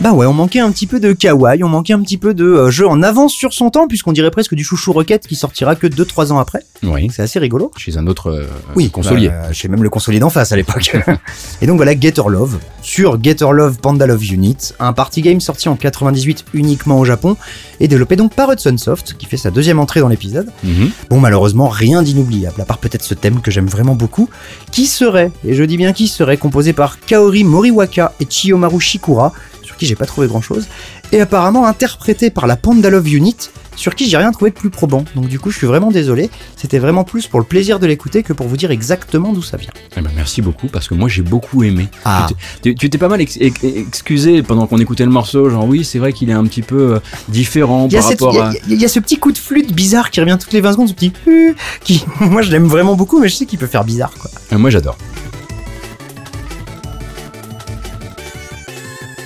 Bah ouais, on manquait un petit peu de kawaii, on manquait un petit peu de euh, jeu en avance sur son temps, puisqu'on dirait presque du chouchou roquette qui sortira que 2-3 ans après. Oui. C'est assez rigolo. Chez un autre euh, Oui, consolier. bah, chez même le consolier d'en face à l'époque. et donc voilà Getter Love sur Getter Love Panda Love Unit, un party game sorti en 98 uniquement au Japon et développé donc par Hudson Soft qui fait sa deuxième entrée dans l'épisode. Mhm. Bon malheureusement rien d'inoubliable à part peut-être ce thème que j'aime vraiment beaucoup qui serait et je dis bien qui serait composé par Kaori Moriwaka et Chiyomaru Shikura qui j'ai pas trouvé grand chose et apparemment interprété par la Panda Love Unit sur qui j'ai rien trouvé de plus probant. Donc du coup je suis vraiment désolé, c'était vraiment plus pour le plaisir de l'écouter que pour vous dire exactement d'où ça vient. Eh ben, merci beaucoup parce que moi j'ai beaucoup aimé. Ah. Tu t'es- pas mal ex- ex- excusé pendant qu'on écoutait le morceau, genre oui c'est vrai qu'il est un petit peu euh, différent y, par cette- rapport y à... il y a ce petit coup de flûte bizarre qui revient toutes les 20 secondes, ce petit hu qui, moi je l'aime vraiment beaucoup, mais je sais qu'il peut faire bizarre quoi. Euh, Moi j'adore.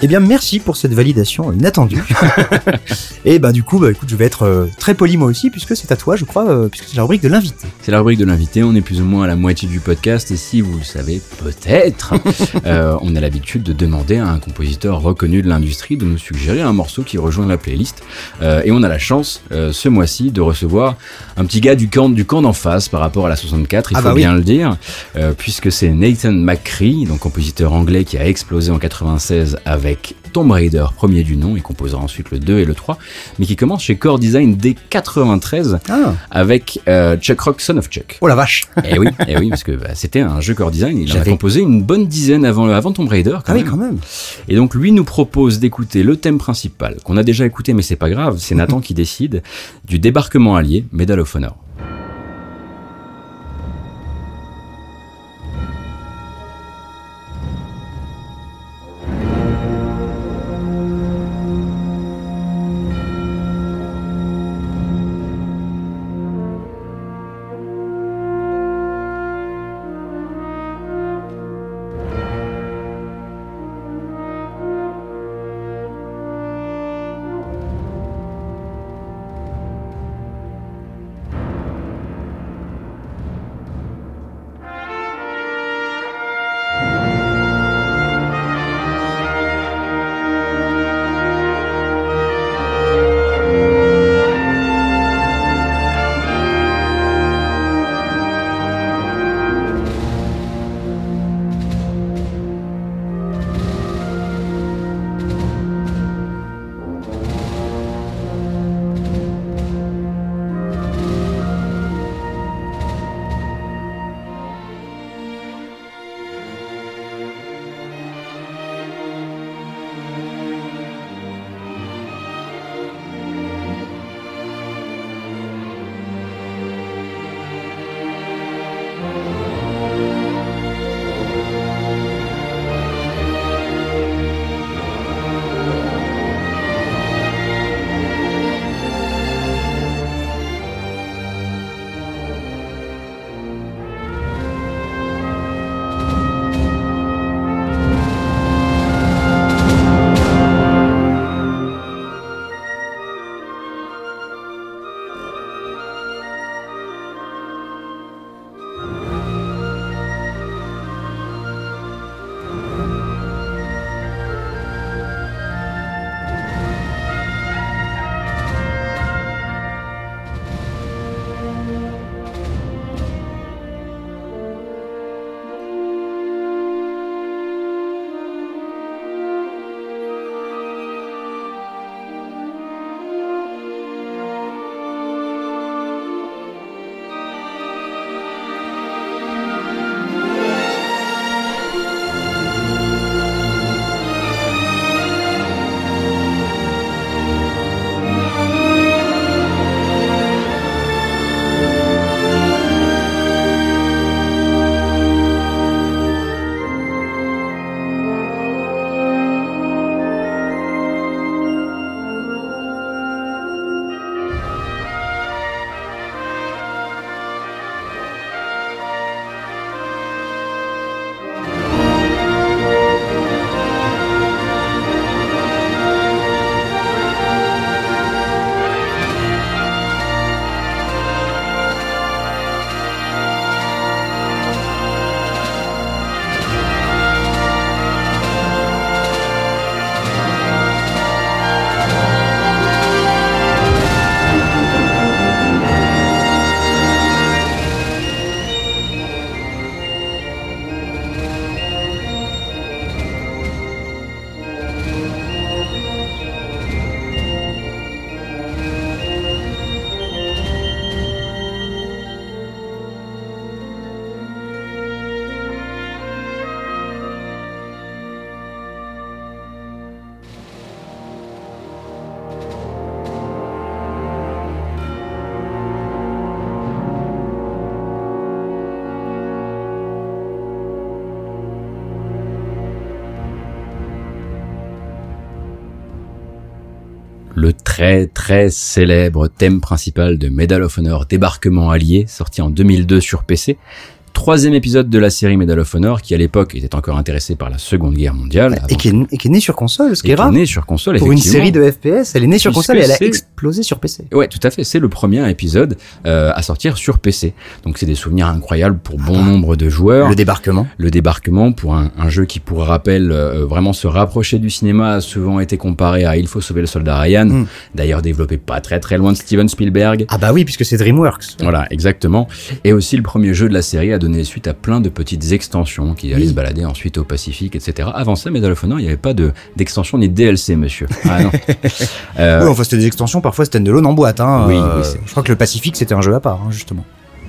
Eh bien, merci pour cette validation inattendue. Et bah du coup, bah écoute, je vais être euh, très poli moi aussi, puisque c'est à toi, je crois, euh, puisque c'est la rubrique de l'invité. C'est la rubrique de l'invité, on est plus ou moins à la moitié du podcast et si vous le savez peut-être, euh, on a l'habitude de demander à un compositeur reconnu de l'industrie de nous suggérer un morceau qui rejoint la playlist. Et on a la chance ce mois-ci de recevoir un petit gars du camp du camp d'en face par rapport à la 64, il Ah faut bah oui. bien le dire, puisque c'est Nathan McCree, donc compositeur anglais qui a explosé en 96 avec avec Tomb Raider, premier du nom, et composera ensuite le 2 et le 3, mais qui commence chez Core Design dès 93 Ah. avec euh, Chuck Rock, Son of Chuck. Oh la vache. Eh oui, eh oui, parce que bah, c'était un jeu Core Design, il en a composé une bonne dizaine avant, avant Tomb Raider. Quand Ah oui, même. quand même. Et donc lui nous propose d'écouter le thème principal, qu'on a déjà écouté mais c'est pas grave, c'est Nathan qui décide, du débarquement allié, Medal of Honor. Très célèbre thème principal de Medal of Honor Débarquement Allié, sorti en 2002 sur PC. Troisième épisode de la série Medal of Honor, qui à l'époque était encore intéressé par la Seconde Guerre mondiale. Et qui, est, et qui est née sur console, ce qui est qui est rare. né sur console, Pour une série de FPS, elle est née sur console et elle a explosé sur PC. Ouais, tout à fait. C'est le premier épisode euh, à sortir sur PC. Donc c'est des souvenirs incroyables pour bon nombre de joueurs. Le débarquement. Le débarquement pour un, un jeu qui, pour rappel, euh, vraiment se rapprocher du cinéma, a souvent été comparé à Il faut sauver le soldat Ryan, Mm. d'ailleurs développé pas très très loin de Steven Spielberg. Ah bah oui, puisque c'est DreamWorks. Voilà, exactement. Et aussi le premier jeu de la série à donné suite à plein de petites extensions qui allaient Oui. se balader ensuite au Pacifique, etc. Avant ça, Medal of Honor, il n'y avait pas de- d'extension ni de DLC, monsieur. Ah non. Euh, Oui, enfin, c'était des extensions, parfois c'était de l'eau en boîte. Hein. Oui, Euh, oui, je crois que le Pacifique c'était un jeu à part, hein, justement.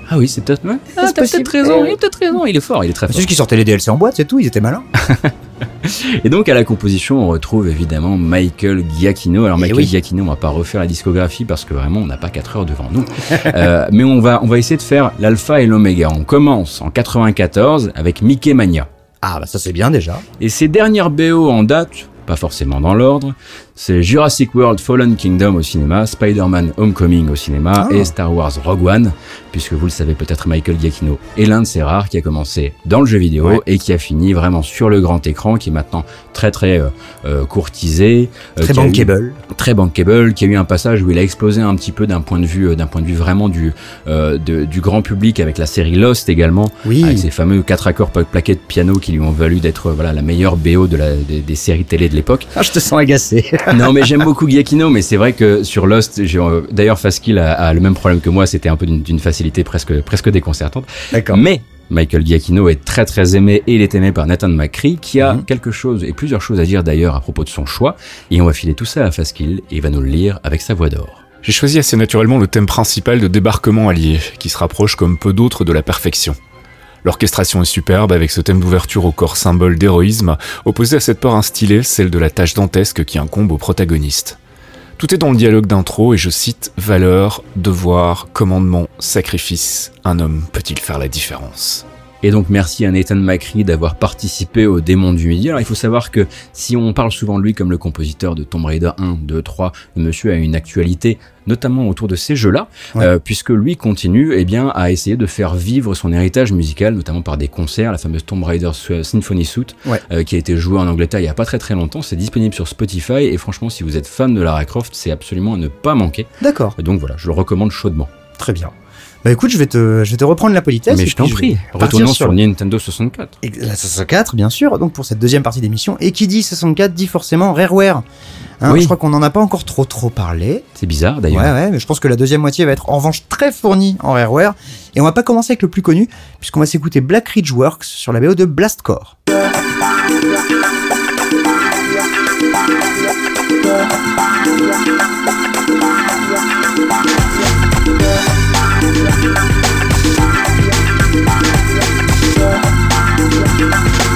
Ah oui, c'est peut-être. Ouais. Ah, C'est peut-être raison, il a peut-être raison, il est fort, il est très C'est fort. juste qu'ils sortaient les DLC en boîte, c'est tout, ils étaient malins. Et donc à la composition, on retrouve évidemment Michael Giacchino. Alors Eh Michael oui. Giacchino, on va pas refaire la discographie parce que vraiment on n'a pas 4 heures devant nous. Euh, mais on va, on va essayer de faire l'alpha et l'oméga. On commence en 94 avec Mickey Mania. Ah, bah ça c'est bien déjà. Et ses dernières BO en date, pas forcément dans l'ordre, c'est Jurassic World Fallen Kingdom au cinéma, Spider-Man Homecoming au cinéma Ah. et Star Wars Rogue One, puisque vous le savez peut-être Michael Giacchino est l'un de ces rares qui a commencé dans le jeu vidéo Ouais. et qui a fini vraiment sur le grand écran, qui est maintenant très très euh, euh, courtisé, euh, Très qui a eu- bankable. très bankable, qui a eu un passage où il a explosé un petit peu d'un point de vue, euh, d'un point de vue vraiment du euh, de- du grand public avec la série Lost également, Oui. avec ces fameux quatre accords pla- plaqués de piano qui lui ont valu d'être euh, voilà la meilleure BO de la, des, des séries télé de l'époque. Ah, je te sens agacé. non mais j'aime beaucoup Giacchino, mais c'est vrai que sur Lost, j'ai, euh, d'ailleurs Faskill a, a le même problème que moi, c'était un peu d'une, d'une facilité presque presque déconcertante. D'accord. Mais Michael Giacchino est très très aimé et il est aimé par Nathan McCree qui a Mhm. quelque chose et plusieurs choses à dire d'ailleurs à propos de son choix et on va filer tout ça à Faskill et il va nous le lire avec sa voix d'or. J'ai choisi assez naturellement le thème principal de Débarquement allié, qui se rapproche comme peu d'autres de la perfection. L'orchestration est superbe avec ce thème d'ouverture au corps symbole d'héroïsme, opposé à cette peur instillée, celle de la tâche dantesque qui incombe au protagoniste. Tout est dans le dialogue d'intro et je cite Valeur, devoir, commandement, sacrifice. Un homme peut-il faire la différence? Et donc merci à Nathan McCree d'avoir participé au Démon du Midi. Alors il faut savoir que si on parle souvent de lui comme le compositeur de Tomb Raider 1, 2, 3, le monsieur a une actualité notamment autour de ces jeux-là, Ouais. euh, puisque lui continue eh bien, à essayer de faire vivre son héritage musical, notamment par des concerts, la fameuse Tomb Raider Su- Symphony Suite, Ouais. euh, qui a été jouée en Angleterre il y a pas très très longtemps. C'est disponible sur Spotify et franchement si vous êtes fan de Lara Croft, c'est absolument à ne pas manquer. D'accord, Et donc voilà, je le recommande chaudement. très bien. Bah écoute, je vais te, je vais te reprendre la politesse. Mais je t'en prie. Retournons sur. Nintendo 64. Euh, la 64, bien sûr. Donc pour cette deuxième partie d'émission, et qui dit 64 dit forcément Rareware. Hein, oui. Je crois qu'on n'en a pas encore trop trop parlé. C'est bizarre d'ailleurs. Ouais, ouais, mais je pense que la deuxième moitié va être en revanche très fournie en Rareware. Et on va pas commencer avec le plus connu, puisqu'on va s'écouter Black Ridge Works sur la BO de Blastcore. Thank you.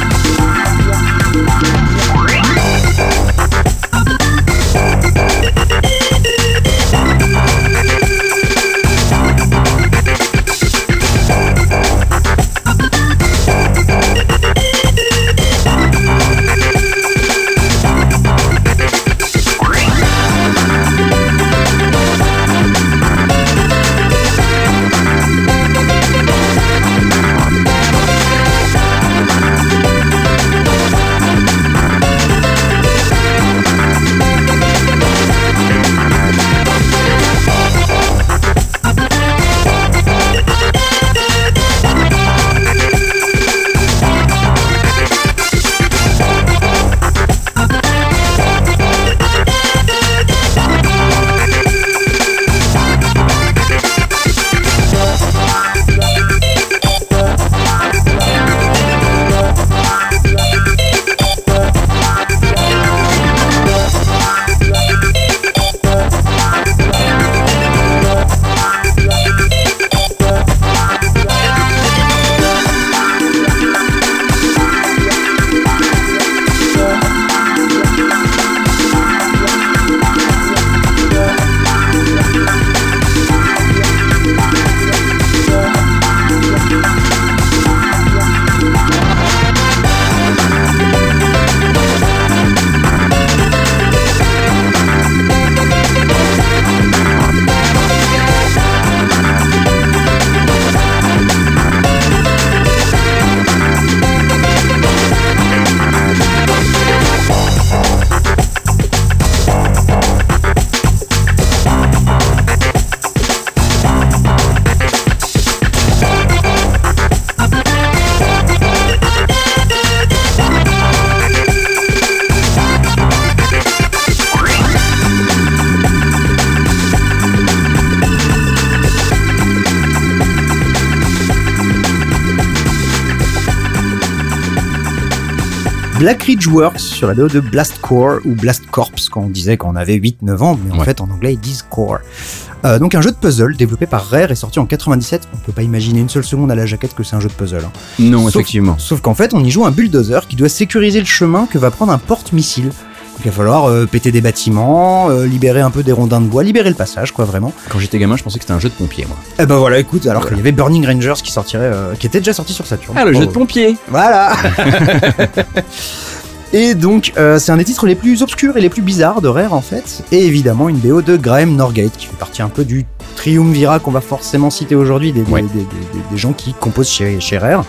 Black Ridge Works sur la BO de Blast Core ou Blast Corps quand on disait qu'on avait 8-9 ans, mais en Ouais. fait en anglais ils disent Core. Euh, donc un jeu de puzzle développé par Rare et sorti en 97. On peut pas imaginer une seule seconde à la jaquette que c'est un jeu de puzzle. hein. Non, Sauf- effectivement. Sauf qu'en fait on y joue un bulldozer qui doit sécuriser le chemin que va prendre un porte-missile. Donc, il va falloir euh, péter des bâtiments, euh, libérer un peu des rondins de bois, libérer le passage quoi vraiment. Quand j'étais gamin, je pensais que c'était un jeu de pompier, moi. Eh ben voilà écoute, alors qu'il y avait Burning Rangers qui sortirait, euh, qui était déjà sorti sur Saturn. Ah, le jeu de pompier Voilà Et donc, c'est un des titres les plus obscurs et les plus bizarres de Rare en fait, et évidemment une BO de Graham Norgate qui fait partie un peu du triumvirat qu'on va forcément citer aujourd'hui, des, des- Ouais. des, des- des- des gens qui composent chez, chez Rare.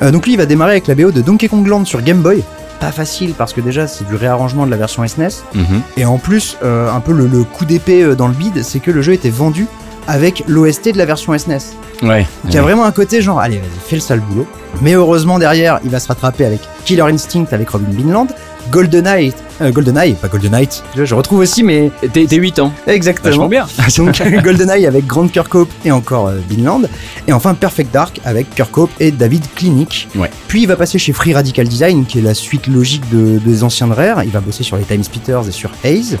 Donc lui, il va démarrer avec la BO de Donkey Kong Land sur Game Boy. Pas facile parce que déjà c'est du réarrangement de la version SNES, Mhm. et en plus, euh, un peu le, le coup d'épée euh, dans le bide, c'est que le jeu était vendu avec l'OST de la version SNES. Ouais. Donc il y a vraiment un côté genre, allez, vas-y, fais le sale boulot. Mais heureusement, derrière, il va se rattraper avec Killer Instinct avec Robin Binland, GoldenEye, euh, GoldenEye, pas GoldenEye, je, je retrouve aussi, mais T'es t'es 8 ans. Vachement exactement. bien. Donc GoldenEye avec Grant Kirkhope et encore euh, Binland. Et enfin Perfect Dark avec Kirkhope et David Klinik. Ouais. Puis il va passer chez Free Radical Design, qui est la suite logique de- des anciens de Rare. Il va bosser sur les Time Splitters et sur Haze.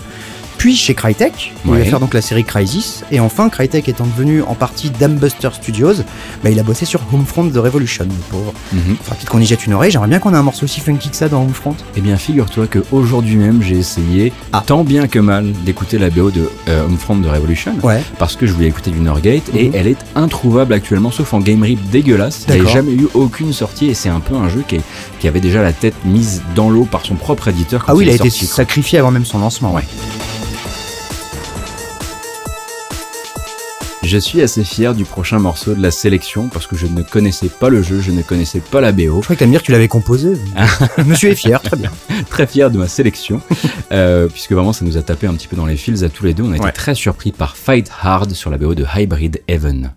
Puis chez Crytek, où il va faire donc la série Crysis. Et enfin, Crytek étant devenu en partie Dambuster Studios, bah, il a bossé sur Homefront The Revolution, le pauvre. Mhm. Faudra peut-être qu'on y jette une oreille. J'aimerais bien qu'on ait un morceau aussi funky que ça dans Homefront. Eh bien, figure-toi que aujourd'hui même, j'ai essayé Ah. tant bien que mal d'écouter la BO de euh, Homefront de Revolution. Ouais. Parce que je voulais écouter du Norgate et Mhm. elle est introuvable actuellement, sauf en Game Rip dégueulasse. Il n'y D'accord. jamais eu aucune sortie et c'est un peu un jeu qui, est- qui avait déjà la tête mise dans l'eau par son propre éditeur. Quand Ah oui, il a été sorti, sacrifié avant même son lancement. Ouais. Je suis assez fier du prochain morceau de la sélection parce que je ne connaissais pas le jeu, je ne connaissais pas la BO. Je crois que t'allais me dire que tu l'avais composé. Monsieur est fier, très bien. Très fier de ma sélection euh, puisque vraiment ça nous a tapé un petit peu dans les fils à tous les deux. On a été très surpris par Fight Hard sur la BO de Hybrid Heaven.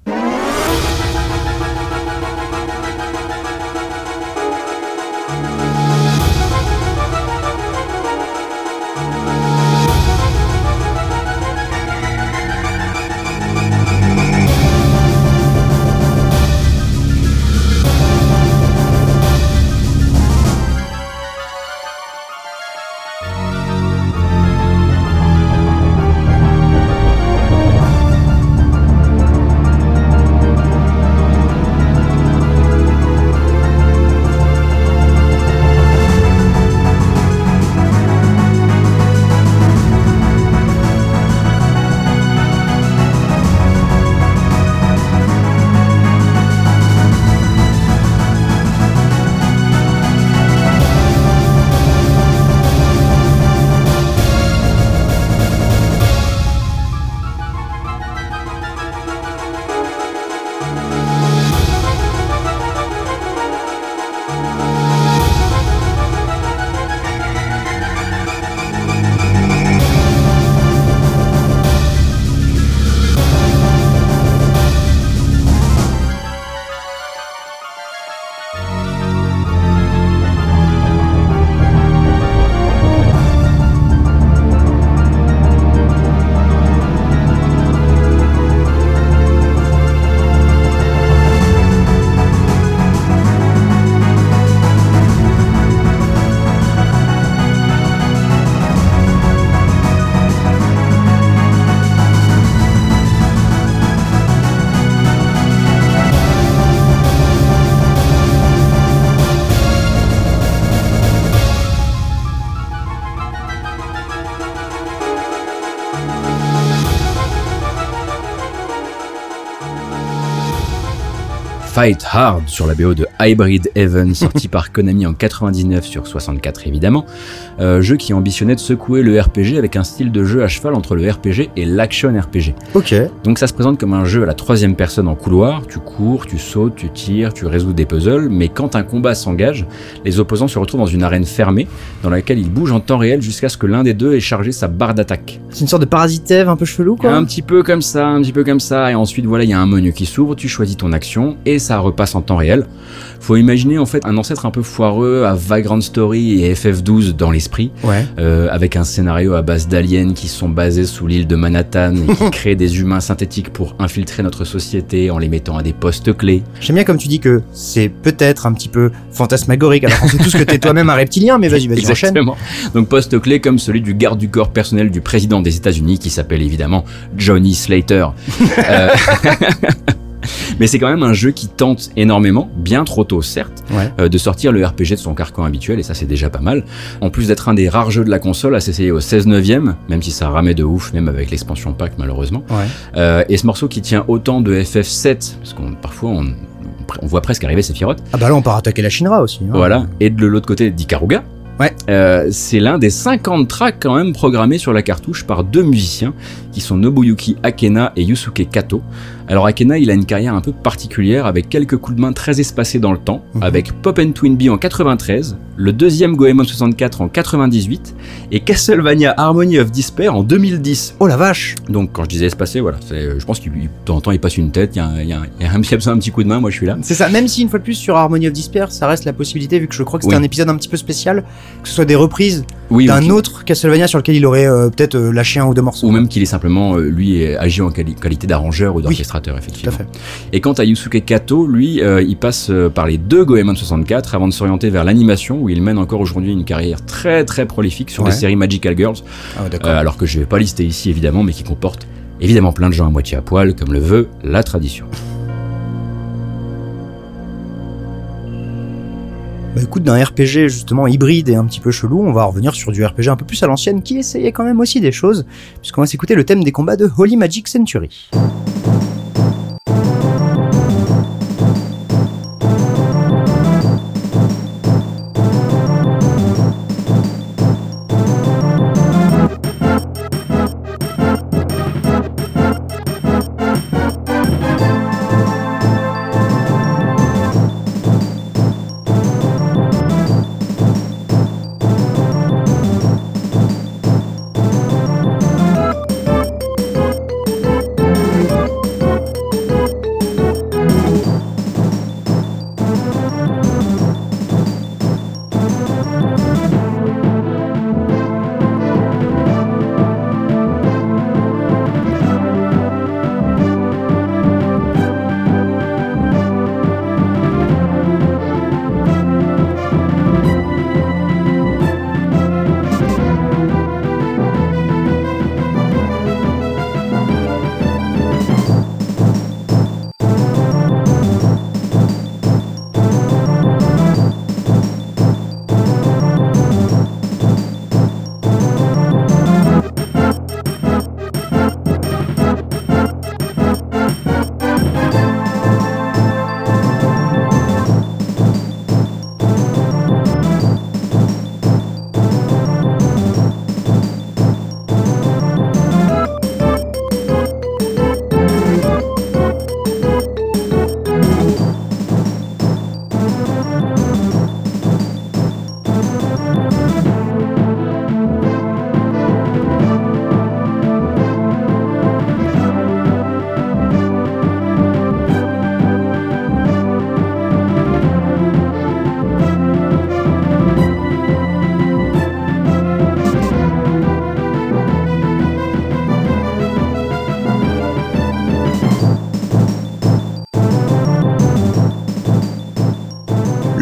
Fight Hard sur la BO de Hybrid Heaven, sorti par Konami en 99 sur 64 évidemment. Euh, jeu qui ambitionnait de secouer le RPG avec un style de jeu à cheval entre le RPG et l'action RPG. Ok. Donc ça se présente comme un jeu à la troisième personne en couloir, tu cours, tu sautes, tu tires, tu résous des puzzles, mais quand un combat s'engage, les opposants se retrouvent dans une arène fermée dans laquelle ils bougent en temps réel jusqu'à ce que l'un des deux ait chargé sa barre d'attaque. C'est une sorte de parasitève un peu chelou, quoi. Un petit peu comme ça, un petit peu comme ça, et ensuite voilà, il y a un menu qui s'ouvre, tu choisis ton action, et ça ça repasse en temps réel. Faut imaginer en fait un ancêtre un peu foireux à Vagrant Story et FF12 dans l'esprit, Ouais. euh, avec un scénario à base d'aliens qui sont basés sous l'île de Manhattan et qui créent des humains synthétiques pour infiltrer notre société en les mettant à des postes clés. J'aime bien comme tu dis que c'est peut-être un petit peu fantasmagorique, alors qu'on sait tous que t'es toi-même un reptilien, mais vas-y, vas-y, enchaîne. Exactement. Donc poste clé comme celui du garde du corps personnel du président des États-Unis qui s'appelle évidemment Johnny Slater. Euh, Mais c'est quand même un jeu qui tente énormément, bien trop tôt certes, Ouais. euh, de sortir le RPG de son carcan habituel, et ça c'est déjà pas mal. En plus d'être un des rares jeux de la console à s'essayer au 16 neuvième, même si ça ramait de ouf, même avec l'expansion pack malheureusement. Ouais. Euh, et ce morceau qui tient autant de FF7, parce qu'on parfois on, on voit presque arriver Sephiroth, Ah bah là, on part attaquer la Shinra aussi. hein. voilà, et de l'autre côté d'Ikaruga. Ouais. Euh, c'est l'un des 50 tracks quand même programmés sur la cartouche par deux musiciens qui sont Nobuyuki Akena et Yusuke Kato. Alors Akena, il a une carrière un peu particulière avec quelques coups de main très espacés dans le temps, Mhm. avec Pop and Twinbee en 93, le deuxième Goemon 64 en 98 et Castlevania Harmony of Despair en 2010. Oh la vache Donc quand je disais espacé, voilà, je pense qu'il de temps en temps il passe une tête, il y a, un- il y a un- il y un, petit coup de main, moi je suis là. C'est ça, même si une fois de plus sur Harmony of Despair, ça reste la possibilité, vu que je crois que c'était Oui. un épisode un petit peu spécial, que ce soit des reprises Oui, d'un autre Castlevania sur lequel il aurait euh, peut-être euh, lâché un ou deux morceaux. ou même qu'il est simplement, euh, lui, agi en quali- qualité d'arrangeur ou d'orchestrateur, Tout à effectivement. fait. Et quant à Yusuke Kato, lui, euh, il passe euh, par les deux Goemon 64 avant de s'orienter vers l'animation, où il mène encore aujourd'hui une carrière très très prolifique sur Ouais. des séries Magical Girls, Ah ouais, euh, alors que je vais pas lister ici évidemment, mais qui comporte évidemment plein de gens à moitié à poil, comme le veut la tradition. Bah écoute, d'un RPG justement hybride et un petit peu chelou, on va revenir sur du RPG un peu plus à l'ancienne qui essayait quand même aussi des choses, puisqu'on va s'écouter le thème des combats de Holy Magic Century.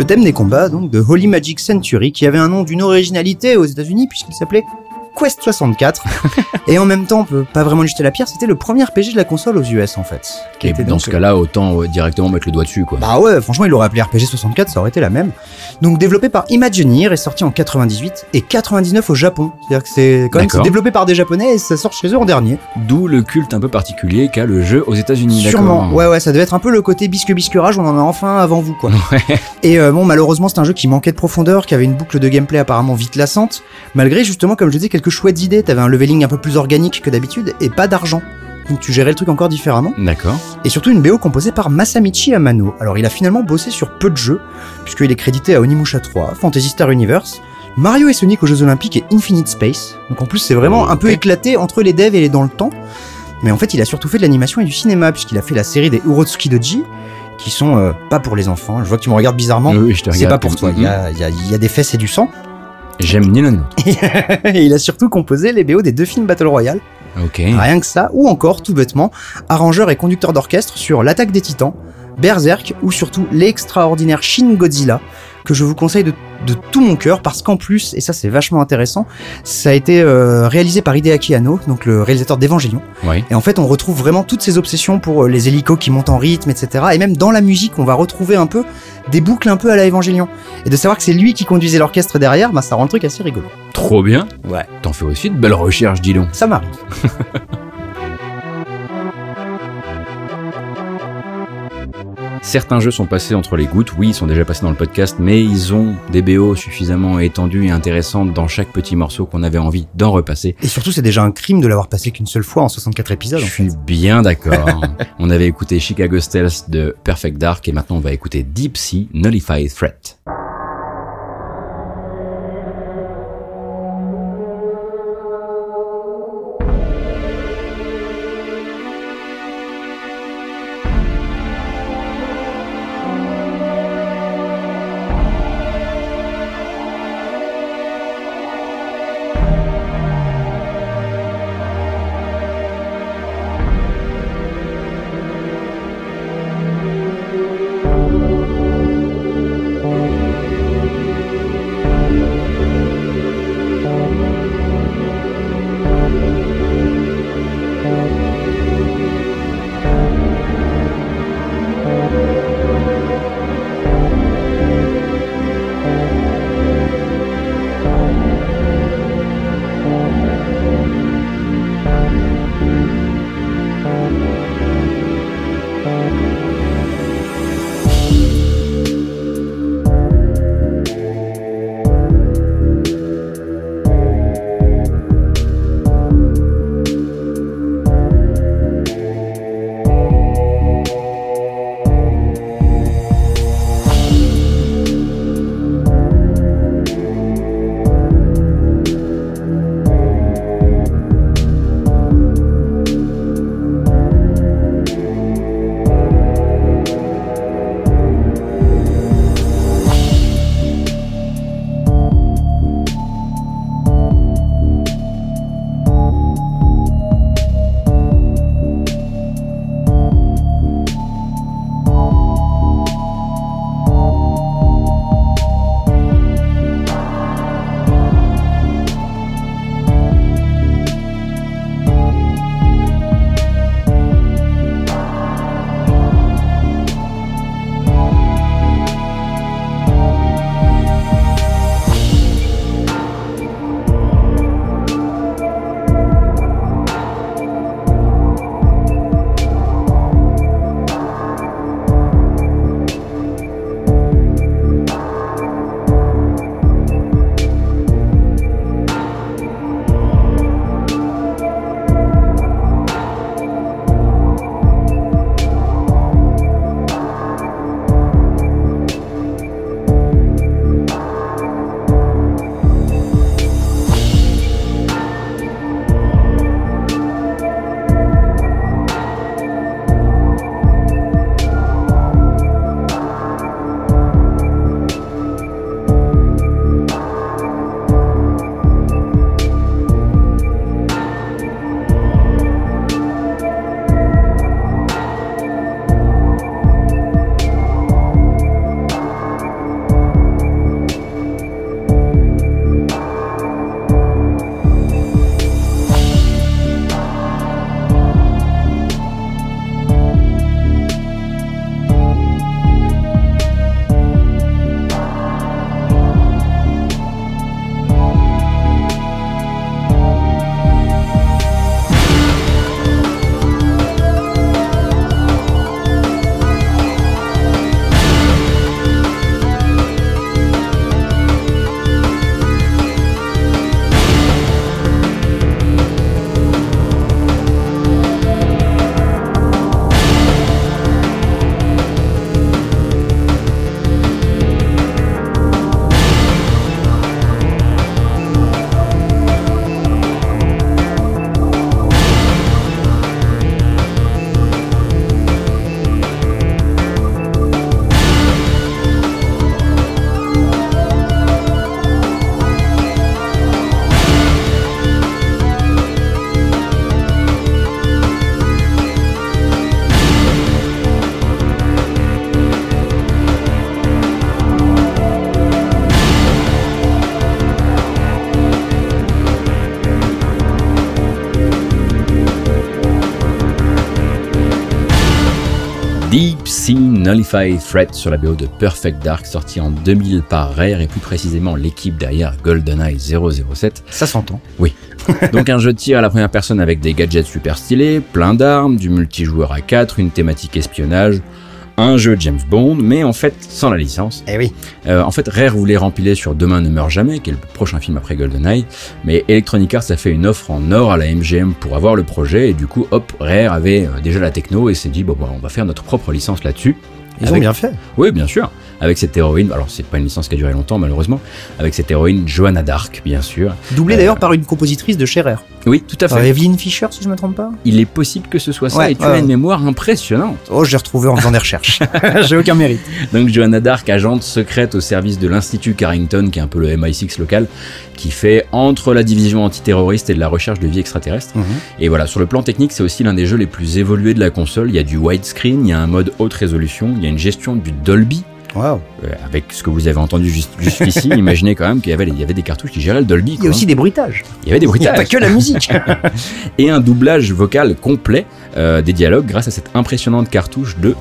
Thème des combats, donc, de Holy Magic Century, qui avait un nom d'une originalité aux États-Unis, puisqu'il s'appelait Quest 64. et en même temps, on peut pas vraiment lui jeter la pierre, c'était le premier RPG de la console aux US, en fait. Qui Et était dans donc, ce cas-là, autant euh, directement mettre le doigt dessus, quoi. Bah ouais, franchement, il aurait appelé RPG 64, ça aurait été la même. Donc développé par Imagineer et sorti en 98 et 99 au Japon. C'est-à-dire que c'est quand même c'est développé par des Japonais et ça sort chez eux en dernier. D'où le culte un peu particulier qu'a le jeu aux États-Unis. Sûrement. Ouais ouais, ça devait être un peu le côté bisque biscurage, on en a enfin avant vous quoi. Et euh, bon, malheureusement, c'est un jeu qui manquait de profondeur, qui avait une boucle de gameplay apparemment vite lassante, malgré justement comme je disais quelques chouettes idées, t'avais un leveling un peu plus organique que d'habitude et pas d'argent. Donc tu gérais le truc encore différemment. D'accord. et surtout une BO composée par Masamichi Amano. Alors il a finalement bossé sur peu de jeux, puisqu'il est crédité à Onimusha 3, Fantasy Star Universe, Mario et Sonic aux Jeux Olympiques et Infinite Space. Donc en plus c'est vraiment un peu éclaté entre les devs et les dans le temps. Mais en fait il a surtout fait de l'animation et du cinéma, puisqu'il a fait la série des Urotsuki Doji, qui sont euh, pas pour les enfants. Je vois que tu me regardes bizarrement. Oui, je te C'est pas pour toi. Il y a- il y a des fesses et du sang. J'aime ni l'un ni l'autre. et il a surtout composé les BO des deux films Battle Royale. Ok. Rien que ça. Ou encore, tout bêtement, arrangeur et conducteur d'orchestre sur L'attaque des titans, Berserk ou surtout l'extraordinaire Shin Godzilla, que je vous conseille de, de tout mon cœur parce qu'en plus, et ça c'est vachement intéressant, ça a été euh, réalisé par Hideaki Anno, donc le réalisateur d'Evangelion. Oui. Et en fait, on retrouve vraiment toutes ces obsessions pour euh, les hélicos qui montent en rythme, etc. Et même dans la musique, on va retrouver un peu des boucles un peu à la Evangelion. Et de savoir que c'est lui qui conduisait l'orchestre derrière, bah, ça rend le truc assez rigolo. Trop bien. Ouais. T'en fais aussi de belles recherches, dis donc. Ça m'arrive. Certains jeux sont passés entre les gouttes, oui, ils sont déjà passés dans le podcast, mais ils ont des BO suffisamment étendues et intéressantes dans chaque petit morceau qu'on avait envie d'en repasser. Et surtout, c'est déjà un crime de l'avoir passé qu'une seule fois en 64 épisodes. Je en fait. suis bien d'accord. on avait écouté Chicago Stealth de Perfect Dark et maintenant on va écouter Deep Sea Nullified Threat. Nullified Threat sur la BO de Perfect Dark, sorti en 2000 par Rare et plus précisément l'équipe derrière GoldenEye 007. Ça s'entend. Donc un jeu de tir à la première personne avec des gadgets super stylés, plein d'armes, du multijoueur à 4, une thématique espionnage, un jeu James Bond, mais en fait sans la licence. Eh oui. Euh, en fait, Rare voulait rempiler sur Demain ne meurt jamais, qui est le prochain film après GoldenEye, mais Electronic Arts a fait une offre en or à la MGM pour avoir le projet, et du coup, hop, Rare avait euh, déjà la techno et s'est dit, bon, bah, on va faire notre propre licence là-dessus. Ils ont bien fait. Oui, bien sûr. Avec cette héroïne, alors c'est pas une licence qui a duré longtemps malheureusement, avec cette héroïne Johanna Dark, bien sûr. Doublé Euh, d'ailleurs par une compositrice de Scherer. Oui, tout à fait. Evelyn Fisher, si je me trompe pas. Il est possible que ce soit ça, Ouais, et tu as une mémoire impressionnante. Oh, j'ai retrouvé en faisant des recherches. j'ai aucun mérite. Donc Johanna Dark, agente secrète au service de l'Institut Carrington, qui est un peu le MI6 local, qui fait entre la division antiterroriste et de la recherche de vie extraterrestre. Mhm. Et voilà, sur le plan technique, c'est aussi l'un des jeux les plus évolués de la console. Il y a du widescreen, il y a un mode haute résolution, il y a une gestion du Dolby. Waouh. Euh, avec ce que vous avez entendu juste, jusqu'ici, imaginez quand même qu'il y avait, il y avait des cartouches qui géraient le Dolby. Il y a aussi des bruitages. Il y avait des Il n'y a bruitages. pas que la musique. et un doublage vocal complet euh, des dialogues grâce à cette impressionnante cartouche de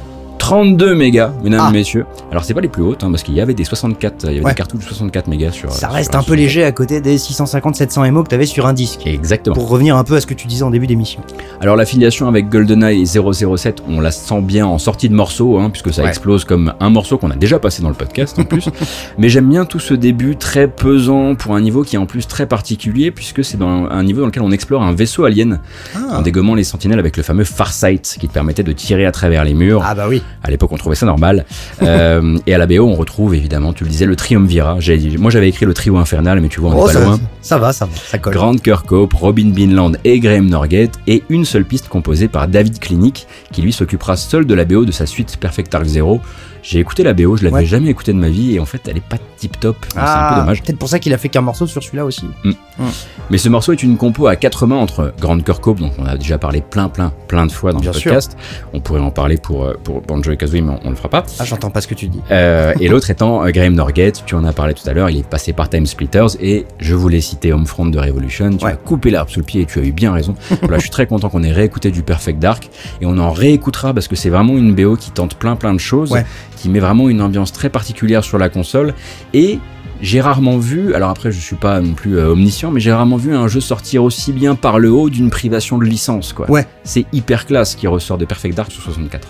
32 mégas, mesdames Ah. et messieurs. Alors c'est pas les plus hautes, hein, parce qu'il y avait des 64, il y avait Ouais. des cartouches de 64 mégas sur. Ça reste un peu léger à côté des 650-700 MO que t'avais sur un disque. Exactement. Pour revenir un peu à ce que tu disais en début d'émission. Alors l'affiliation avec GoldenEye et 007, on la sent bien en sortie de morceau, hein, puisque ça Ouais. explose comme un morceau qu'on a déjà passé dans le podcast en plus. Mais j'aime bien tout ce début très pesant pour un niveau qui est en plus très particulier, puisque c'est dans un niveau dans lequel on explore un vaisseau alien Ah, en dégommant les sentinelles avec le fameux Farsight qui te permettait de tirer à travers les murs. Ah bah oui. À l'époque, on trouvait ça normal. Euh, et à la BO, on retrouve évidemment, tu le disais, le Triumvirat. Moi, j'avais écrit le trio infernal, mais tu vois, on Oh, pas ça, loin. ça va, ça va, ça colle. Grant Kirkhope, Robin Binland et Graham Norgate, et une seule piste composée par David Klinik, qui lui s'occupera seul de la BO de sa suite Perfect Dark Zero. J'ai écouté la BO, je l'avais Ouais. jamais écouté de ma vie, et en fait, elle est pas tip top. C'est un Ah, peu dommage. Peut-être pour ça qu'il a fait qu'un morceau sur celui-là aussi. Mais ce morceau est une compo à quatre mains entre Grant Kirkhope, dont on a déjà parlé plein, plein, plein de fois dans Bien le sûr. podcast. On pourrait en parler pour, euh, pour Banjo et Kazooie, mais on, on le fera pas. Ah, j'entends pas ce que tu dis. Euh, et l'autre étant euh, Graham Norgate, tu en as parlé tout à l'heure, il est passé par Time Splitters et je voulais citer Homefront de Revolution, tu Ouais. as coupé l'arbre sous le pied et tu as eu bien raison. voilà, je suis très content qu'on ait réécouté du Perfect Dark et on en réécoutera parce que c'est vraiment une BO qui tente plein plein de choses, Ouais. qui met vraiment une ambiance très particulière sur la console et j'ai rarement vu, alors après je suis pas non plus euh, omniscient, mais j'ai rarement vu un jeu sortir aussi bien par le haut d'une privation de licence quoi. Ouais. C'est hyper classe qui ressort de Perfect Dark sur 64.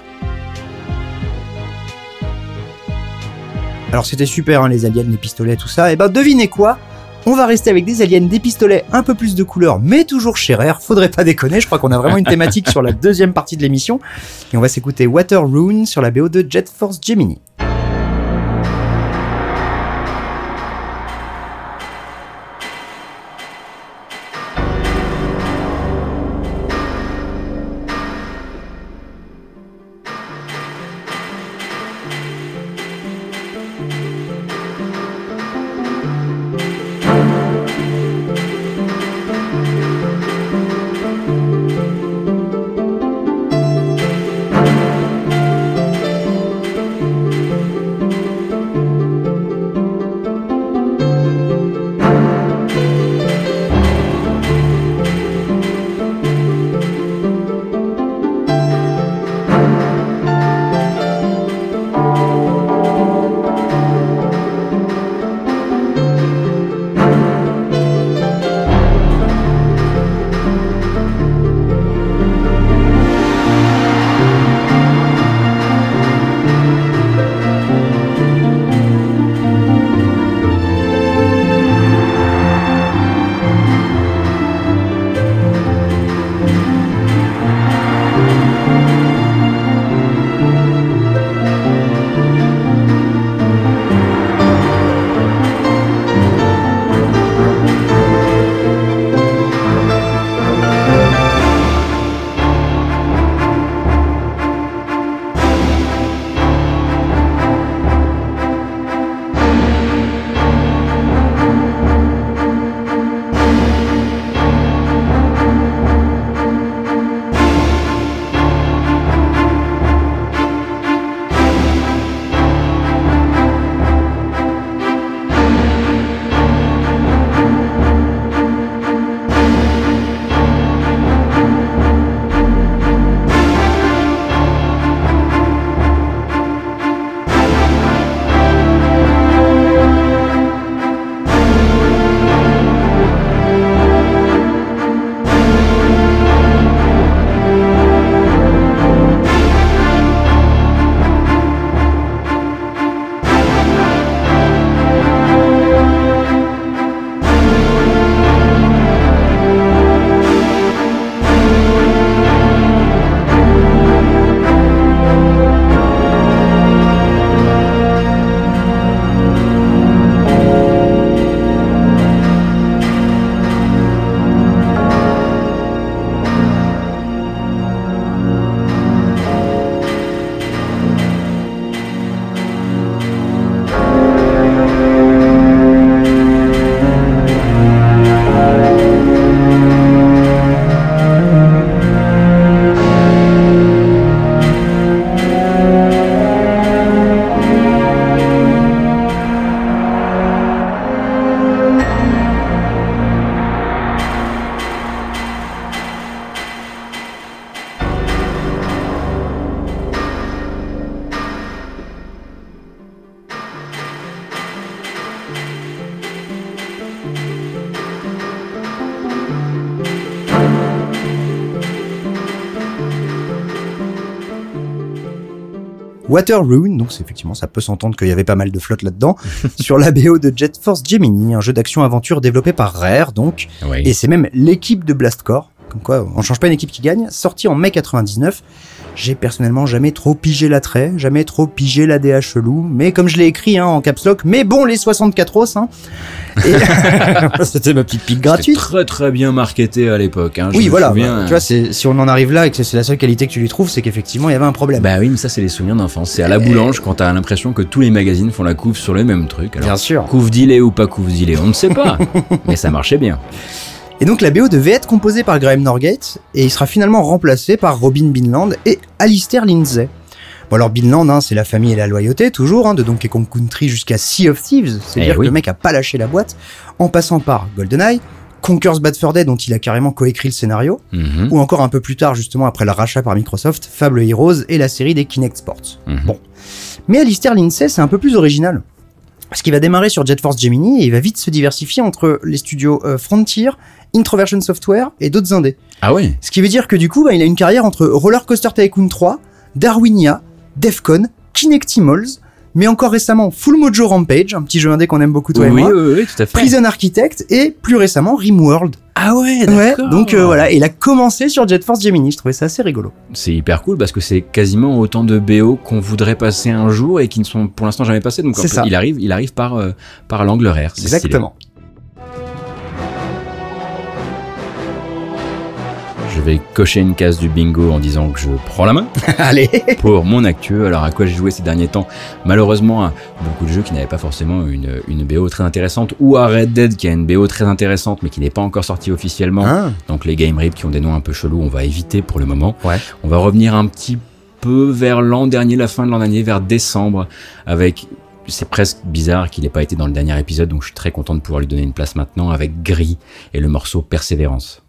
Alors c'était super, hein, les aliens, les pistolets, tout ça. Et ben devinez quoi? On va rester avec des aliens, des pistolets, un peu plus de couleurs, mais toujours chez Rare. Faudrait pas déconner, je crois qu'on a vraiment une thématique sur la deuxième partie de l'émission. Et on va s'écouter Water Rune sur la BO de Jet Force Gemini. Water Rune, donc effectivement ça peut s'entendre qu'il y avait pas mal de flotte là-dedans, sur la BO de Jet Force Gemini, un jeu d'action-aventure développé par Rare donc, Oui. et c'est même l'équipe de Blastcore, comme quoi on change pas une équipe qui gagne, sorti en mai 99. J'ai personnellement jamais trop pigé l'attrait, jamais trop pigé la DH chelou, mais comme je l'ai écrit hein, en caps lock, mais bon les 64 os, hein. Et- C'était ma petite pique gratuite. très très bien marketé à l'époque. Hein, Oui, voilà. souviens, bah, tu vois, c'est, si on en arrive là et que c'est la seule qualité que tu lui trouves, c'est qu'effectivement, il y avait un problème. Bah oui, mais ça c'est les souvenirs d'enfance. C'est à la boulange quand t'as l'impression que tous les magazines font la couve sur le même truc. Alors, Bien sûr. couve d'ilé ou pas couve d'ilé, on ne sait pas. mais ça marchait bien. Et donc, la BO devait être composée par Graham Norgate et il sera finalement remplacé par Robin Binland et Alistair Lindsay. Bon, alors Binland, hein, c'est la famille et la loyauté, toujours, hein, de Donkey Kong Country jusqu'à Sea of Thieves. C'est Eh oui. que le mec a pas lâché la boîte, en passant par GoldenEye, Conker's Bad Fur Day, dont il a carrément coécrit le scénario, Mhm, ou encore un peu plus tard, justement après le rachat par Microsoft, Fable Heroes et la série des Kinect Sports. mhm. Bon. Mais Alistair Lindsay, c'est un peu plus original. Parce qu'il va démarrer sur Jet Force Gemini et il va vite se diversifier entre les studios euh, Frontier, Introversion Software et d'autres indés. Ah ouais Ce qui veut dire que du coup, bah, il a une carrière entre Roller Coaster Tycoon 3, Darwinia, Defcon, Kinectimals, mais encore récemment Full Mojo Rampage, un petit jeu indé qu'on aime beaucoup toi oui, et moi, oui, oui, tout à fait. Prison Architect et plus récemment Rimworld. Ah ouais, Ouais, d'accord. donc euh, voilà, et il a commencé sur Jet Force Gemini, je trouvais ça assez rigolo. C'est hyper cool parce que c'est quasiment autant de BO qu'on voudrait passer un jour et qui ne sont pour l'instant jamais passés. Donc en C'est fait, ça. il arrive, il arrive par euh, par l'angle rare. c'est stylé. Je vais cocher une case du bingo en disant que je prends la main Allez pour mon actueux. Alors à quoi j'ai joué ces derniers temps? Malheureusement, à beaucoup de jeux qui n'avaient pas forcément une, une BO très intéressante ou à Red Dead qui a une BO très intéressante mais qui n'est pas encore sortie officiellement. Hein Donc les Game Rip qui ont des noms un peu chelous, on va éviter pour le moment. Ouais. On va revenir un petit peu vers l'an dernier, la fin de l'an dernier, vers décembre, avec c'est presque bizarre qu'il n'ait pas été dans le dernier épisode, donc je suis très content de pouvoir lui donner une place maintenant avec Gris et le morceau Persévérance.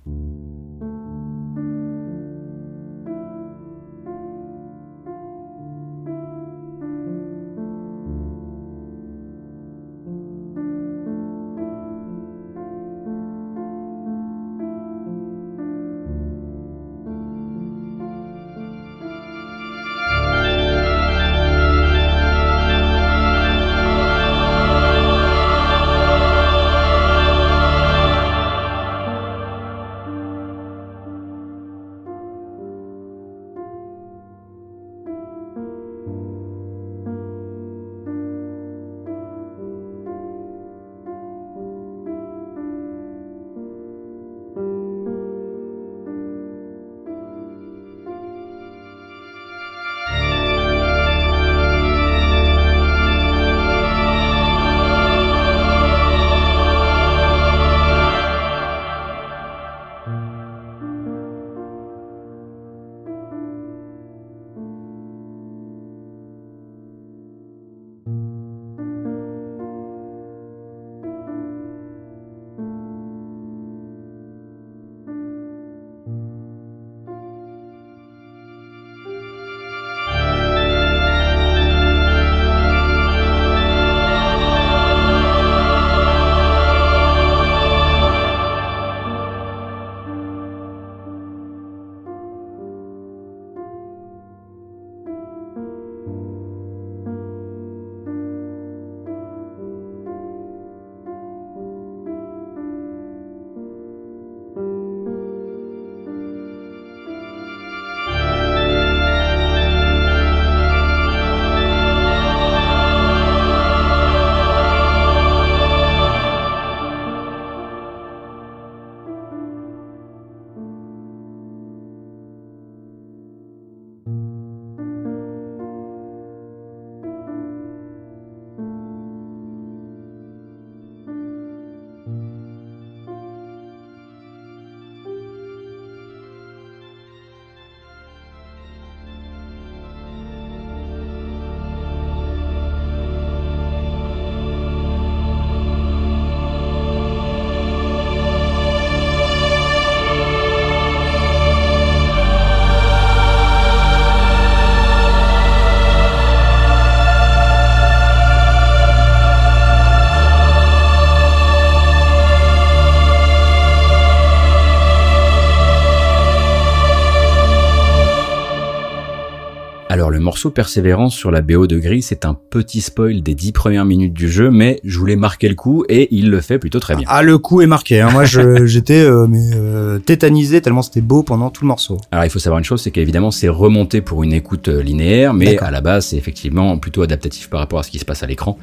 Morceau Persévérance sur la BO de Gris, c'est un petit spoil des dix premières minutes du jeu, mais je voulais marquer le coup et il le fait plutôt très bien. Ah, le coup est marqué. Hein. Moi, j'étais euh, euh, tétanisé tellement c'était beau pendant tout le morceau. Alors il faut savoir une chose, c'est qu'évidemment c'est remonté pour une écoute euh, linéaire, mais à la base c'est effectivement plutôt adaptatif par rapport à ce qui se passe à l'écran.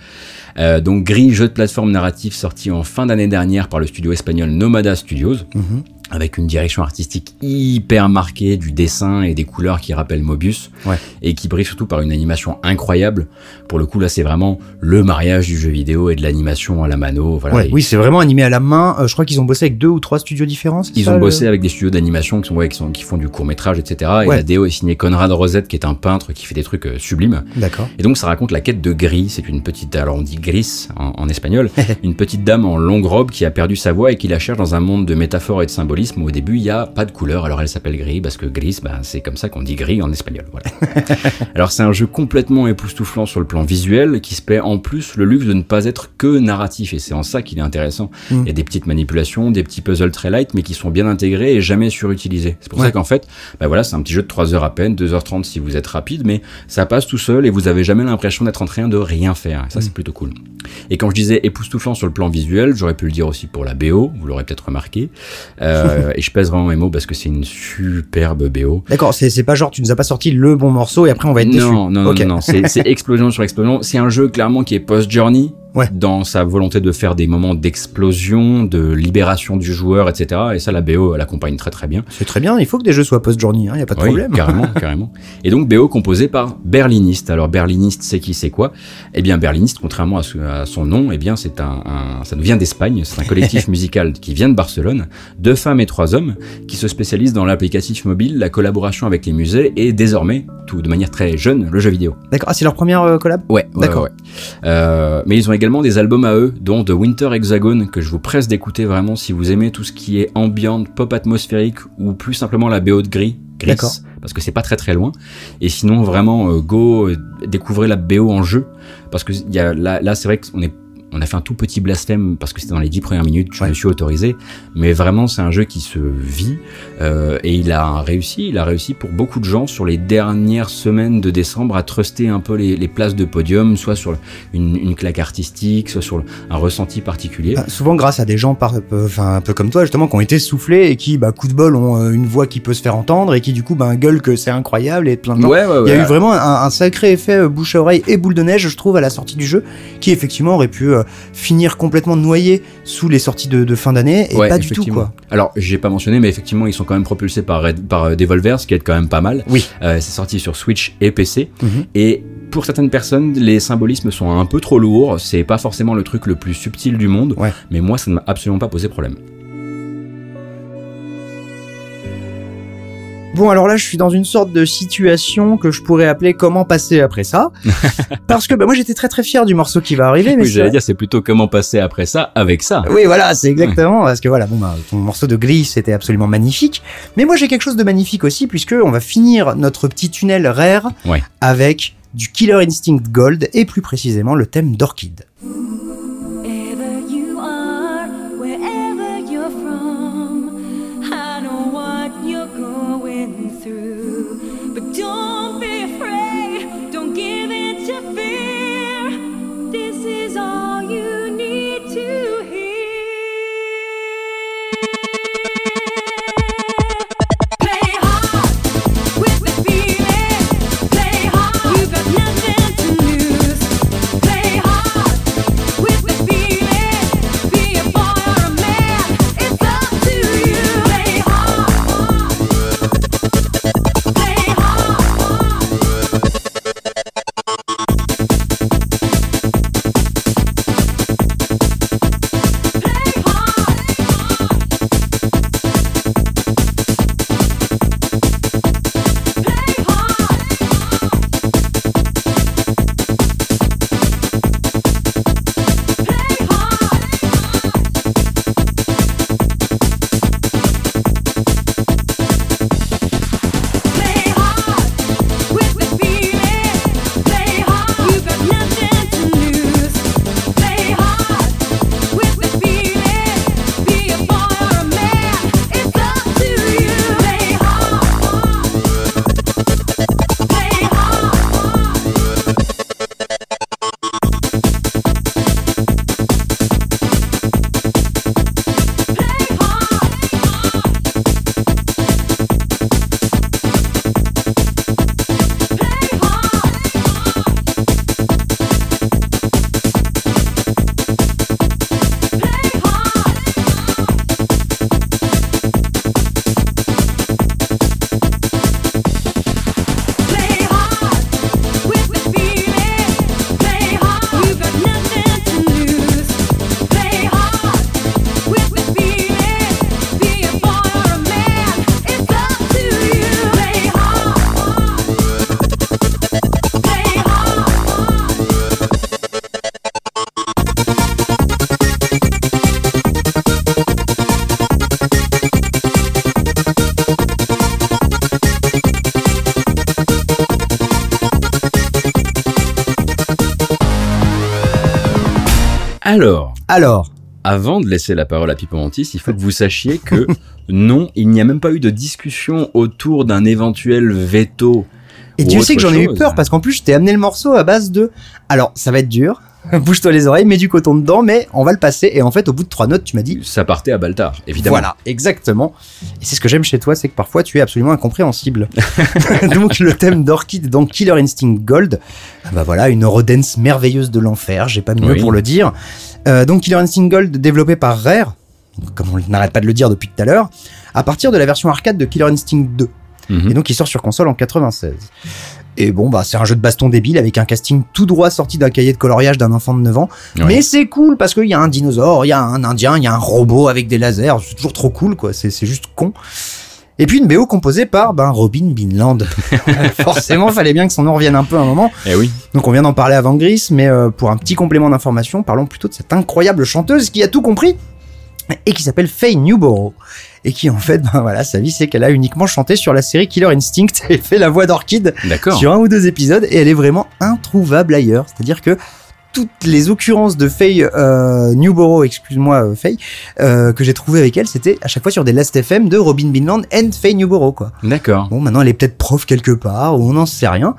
Euh, donc Gris, jeu de plateforme narratif sorti en fin d'année dernière par le studio espagnol Nomada Studios, Mhm. Avec une direction artistique hyper marquée, du dessin et des couleurs qui rappellent Mobius, Ouais. et qui brille surtout par une animation incroyable. Pour le coup là c'est vraiment le mariage du jeu vidéo et de l'animation à la mano. Voilà. Ouais, oui, c'est vraiment animé à la main. Euh, je crois qu'ils ont bossé avec deux ou trois studios différents. Ils ça, ont le- bossé avec des studios d'animation qui, sont, ouais, qui, sont, qui font du court métrage, etc. Et la DO est signée Conrad Rosette, qui est un peintre qui fait des trucs euh, sublimes. D'accord. Et donc ça raconte la quête de Gris. C'est une petite, alors on dit Gris en, en espagnol, une petite dame en longue robe qui a perdu sa voix et qui la cherche dans un monde de métaphores et de symbolisme au début il y a pas de couleur. Alors elle s'appelle Gris parce que Gris, bah, c'est comme ça qu'on dit Gris en espagnol. Voilà. alors c'est un jeu complètement époustouflant sur le plan visuel qui se paie en plus le luxe de ne pas être que narratif et c'est en ça qu'il est intéressant. Mm. Il y a des petites manipulations, des petits puzzles très light mais qui sont bien intégrés et jamais surutilisés. C'est pour Ouais. ça qu'en fait, bah voilà, c'est un petit jeu de 3 heures à peine, 2h30 si vous êtes rapide, mais ça passe tout seul et vous avez jamais l'impression d'être en train de rien faire. Et ça, c'est plutôt cool. Et quand je disais époustouflant sur le plan visuel, j'aurais pu le dire aussi pour la BO, vous l'aurez peut-être remarqué. Euh, et je pèse vraiment mes mots parce que c'est une superbe BO. D'accord, c'est pas genre tu nous as pas sorti le bon morceau et après on va être déçu. Non, non, Ok. non, non, c'est explosion sur explosion. C'est un jeu clairement qui est post-journey. Ouais. Dans sa volonté de faire des moments d'explosion, de libération du joueur, etc. Et ça, la BO, elle accompagne très très bien. C'est très bien. Il faut que des jeux soient post-journey. Il y a pas de Oui, problème. carrément, carrément. Et donc BO composé par Berliniste. Alors Berliniste, c'est qui, c'est quoi? Eh bien Berliniste, contrairement à, ce- à son nom, eh bien c'est un, un- ça nous vient d'Espagne. C'est un collectif musical qui vient de Barcelone, deux femmes et trois hommes, qui se spécialisent dans l'applicatif mobile, la collaboration avec les musées et désormais, tout de manière très jeune, le jeu vidéo. D'accord. Ah, c'est leur première euh, collab? Ouais, ouais, D'accord. ouais, ouais. Euh, mais ils ont également des albums à eux, dont The Winter Hexagon, que je vous presse d'écouter vraiment si vous aimez tout ce qui est ambient, pop atmosphérique ou plus simplement la BO de Gris. Gris parce que c'est pas très très loin. Et sinon, vraiment, euh, go, euh, découvrez la BO en jeu, parce que y a, là, là c'est vrai qu'on est on a fait un tout petit blasphème parce que c'était dans les dix premières minutes, je Ouais. me suis autorisé, mais vraiment c'est un jeu qui se vit euh, et il a réussi, il a réussi pour beaucoup de gens sur les dernières semaines de décembre à truster un peu les, les places de podium, soit sur une, une claque artistique, soit sur un ressenti particulier. Ah, souvent grâce à des gens par, peu- enfin un peu comme toi justement qui ont été soufflés et qui bah coup de bol ont euh, une voix qui peut se faire entendre et qui du coup bah gueule que c'est incroyable et plein de gens. ouais, ouais, Il y a eu vraiment un, un sacré effet euh, bouche à oreille et boule de neige, je trouve, à la sortie du jeu, qui effectivement aurait pu euh, finir complètement noyé sous les sorties de, de fin d'année, et Ouais, pas du tout, quoi. Alors, j'ai pas mentionné, mais effectivement, ils sont quand même propulsés par, Red- par euh, Devolver, ce qui est quand même pas mal. Oui. Euh, c'est sorti sur Switch et PC. Mhm. Et pour certaines personnes, les symbolismes sont un peu trop lourds. C'est pas forcément le truc le plus subtil du monde. Ouais. Mais moi, ça ne m'a absolument pas posé problème. Bon, alors là, je suis dans une sorte de situation que je pourrais appeler comment passer après ça. Parce que bah, moi, j'étais très très fier du morceau qui va arriver, mais Oui, j'allais dire, c'est plutôt comment passer après ça avec ça. Oui, voilà, c'est exactement parce que voilà, bon, bah, ton morceau de gris, c'était absolument magnifique. Mais moi, j'ai quelque chose de magnifique aussi, puisque on va finir notre petit tunnel rare Ouais. avec du Killer Instinct Gold et plus précisément le thème d'Orchid. Alors, Alors, avant de laisser la parole à Pipo Mantis, il faut que vous sachiez que non, il n'y a même pas eu de discussion autour d'un éventuel veto. et Ou tu sais autre que j'en ai eu chose. peur parce qu'en plus, je t'ai amené le morceau à base de. Alors, ça va être dur. Bouge-toi les oreilles, mets du coton dedans, mais on va le passer. Et en fait, au bout de trois notes, tu m'as dit. Ça partait à Baltar, évidemment. Voilà, exactement. Et c'est ce que j'aime chez toi, c'est que parfois tu es absolument incompréhensible. donc le thème d'Orchid dans Killer Instinct Gold, ah bah voilà, une Eurodance merveilleuse de l'enfer, j'ai pas mieux Oui. pour le dire. Euh, donc Killer Instinct Gold développé par Rare, comme on n'arrête pas de le dire depuis tout à l'heure, à partir de la version arcade de Killer Instinct 2. Mhm. Et donc il sort sur console en 96. Et bon, bah c'est un jeu de baston débile avec un casting tout droit sorti d'un cahier de coloriage d'un enfant de 9 ans. Ouais. Mais c'est cool parce qu'il y a un dinosaure, il y a un indien, il y a un robot avec des lasers. C'est toujours trop cool, quoi. C'est c'est juste con. Et puis une BO composée par ben, Robin Binland. Forcément, fallait bien que son nom revienne un peu à un moment. Eh oui. Donc on vient d'en parler avant Gris, mais euh, pour un petit complément d'information, parlons plutôt de cette incroyable chanteuse qui a tout compris et qui s'appelle Faye Newborough. Et qui en fait, ben voilà, sa vie c'est qu'elle a uniquement chanté sur la série Killer Instinct et fait la voix d'Orchid sur un ou deux épisodes et elle est vraiment introuvable ailleurs. C'est-à-dire que toutes les occurrences de Faye euh, Newborough, excuse-moi euh, Faye, euh, que j'ai trouvé avec elle, c'était à chaque fois sur des Last FM de Robin Binland and Faye Newborough quoi. D'accord. Bon, maintenant elle est peut-être prof quelque part, ou on n'en sait rien.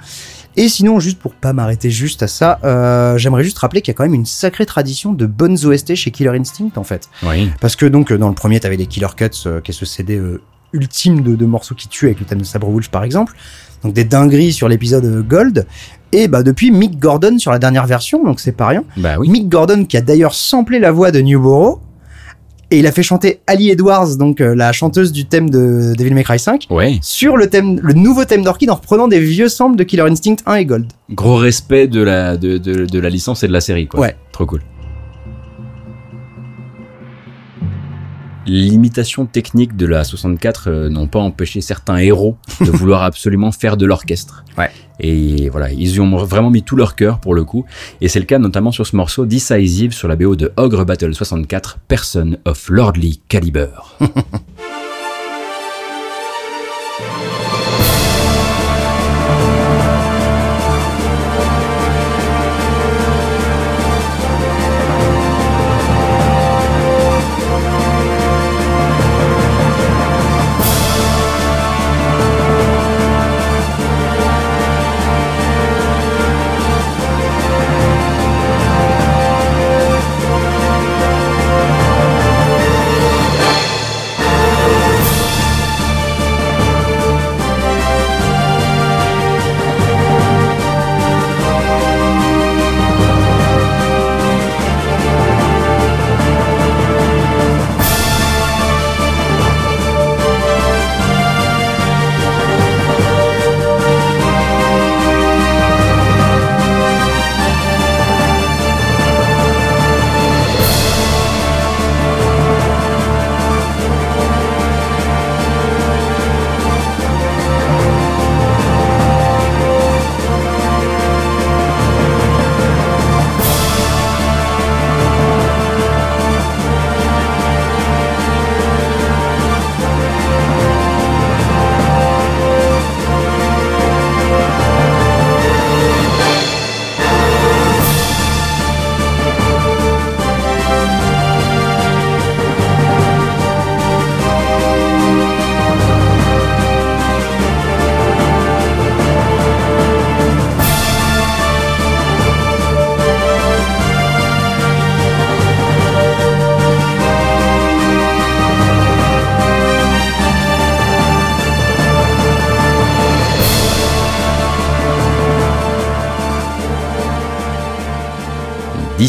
Et sinon, juste pour pas m'arrêter juste à ça, euh, j'aimerais juste rappeler qu'il y a quand même une sacrée tradition de bonnes OST chez Killer Instinct en fait. Oui. Parce que donc euh, dans le premier, t'avais les Killer Cuts, euh, qui est ce CD euh, ultime de, de morceaux qui tuent avec le thème de Sabre Wulf par exemple. Donc des dingueries sur l'épisode euh, Gold. Et bah depuis Mick Gordon sur la dernière version, donc c'est pas rien. Bah oui. Mick Gordon qui a d'ailleurs samplé la voix de Newborough. Et il a fait chanter Ali Edwards, donc euh, la chanteuse du thème de Devil May Cry 5, Ouais. sur le thème, le nouveau thème d'Orchid en reprenant des vieux samples de Killer Instinct 1 et Gold. Gros respect de la, de, de, de la licence et de la série, quoi. Ouais. Trop cool. L'imitation technique de la 64 euh, n'ont pas empêché certains héros de vouloir absolument faire de l'orchestre. Ouais. Et voilà, ils y ont vraiment mis tout leur cœur pour le coup. Et c'est le cas notamment sur ce morceau Decisive sur la BO de Ogre Battle 64, Person of Lordly Caliber.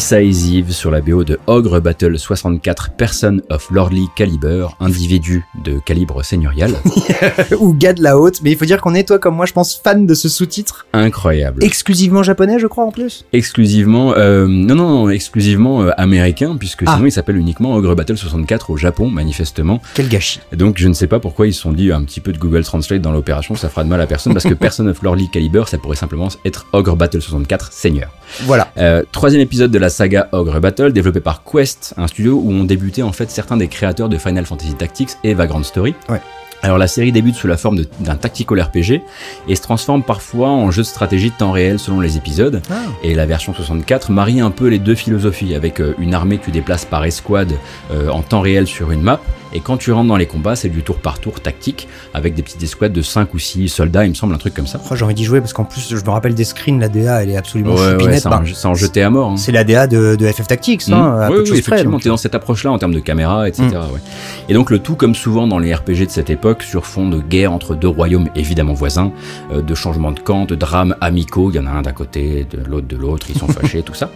Decisive sur la BO de Ogre Battle 64, Person of Lordly Caliber, individu de calibre seigneurial. Ou gars de la haute, mais il faut dire qu'on est, toi comme moi, je pense, fan de ce sous-titre. Incroyable. Exclusivement japonais, je crois, en plus. exclusivement, euh, non, non, non, exclusivement euh, américain, puisque Ah. sinon il s'appelle uniquement Ogre Battle 64 au Japon, manifestement. Quel gâchis. Donc je ne sais pas pourquoi ils se sont dit un petit peu de Google Translate dans l'opération, ça fera de mal à personne, parce que Person of Lordly Caliber, ça pourrait simplement être Ogre Battle 64 Seigneur. Voilà. Euh, troisième épisode de la saga Ogre Battle, développé par Quest, un studio où ont débuté en fait certains des créateurs de Final Fantasy Tactics et Vagrant Story. Ouais. Alors la série débute sous la forme d'un tactical RPG et se transforme parfois en jeu de stratégie de temps réel selon les épisodes. Ah. Et la version 64 marie un peu les deux philosophies avec euh, une armée que tu déplaces par escouade euh, en temps réel sur une map. Et quand tu rentres dans les combats, c'est du tour par tour tactique avec des petites escouades de 5 ou 6 soldats, il me semble, un truc comme ça. Oh, J'ai envie d'y jouer parce qu'en plus, je me rappelle des screens, la DA, elle est absolument Ouais, ouais, choupinette. c'est Bah, en, jeté à mort. hein. c'est la DA de, de FF Tactics, Mmh. hein, à oui, peu de oui, près, effectivement, donc. t'es dans cette approche-là en termes de caméra, etc. Mm. ouais. Et donc le tout, comme souvent dans les RPG de cette époque, sur fond de guerre entre deux royaumes évidemment voisins, euh, de changements de camp, de drames amicaux, il y en a un d'un côté, de l'autre de l'autre, ils sont fâchés, tout ça.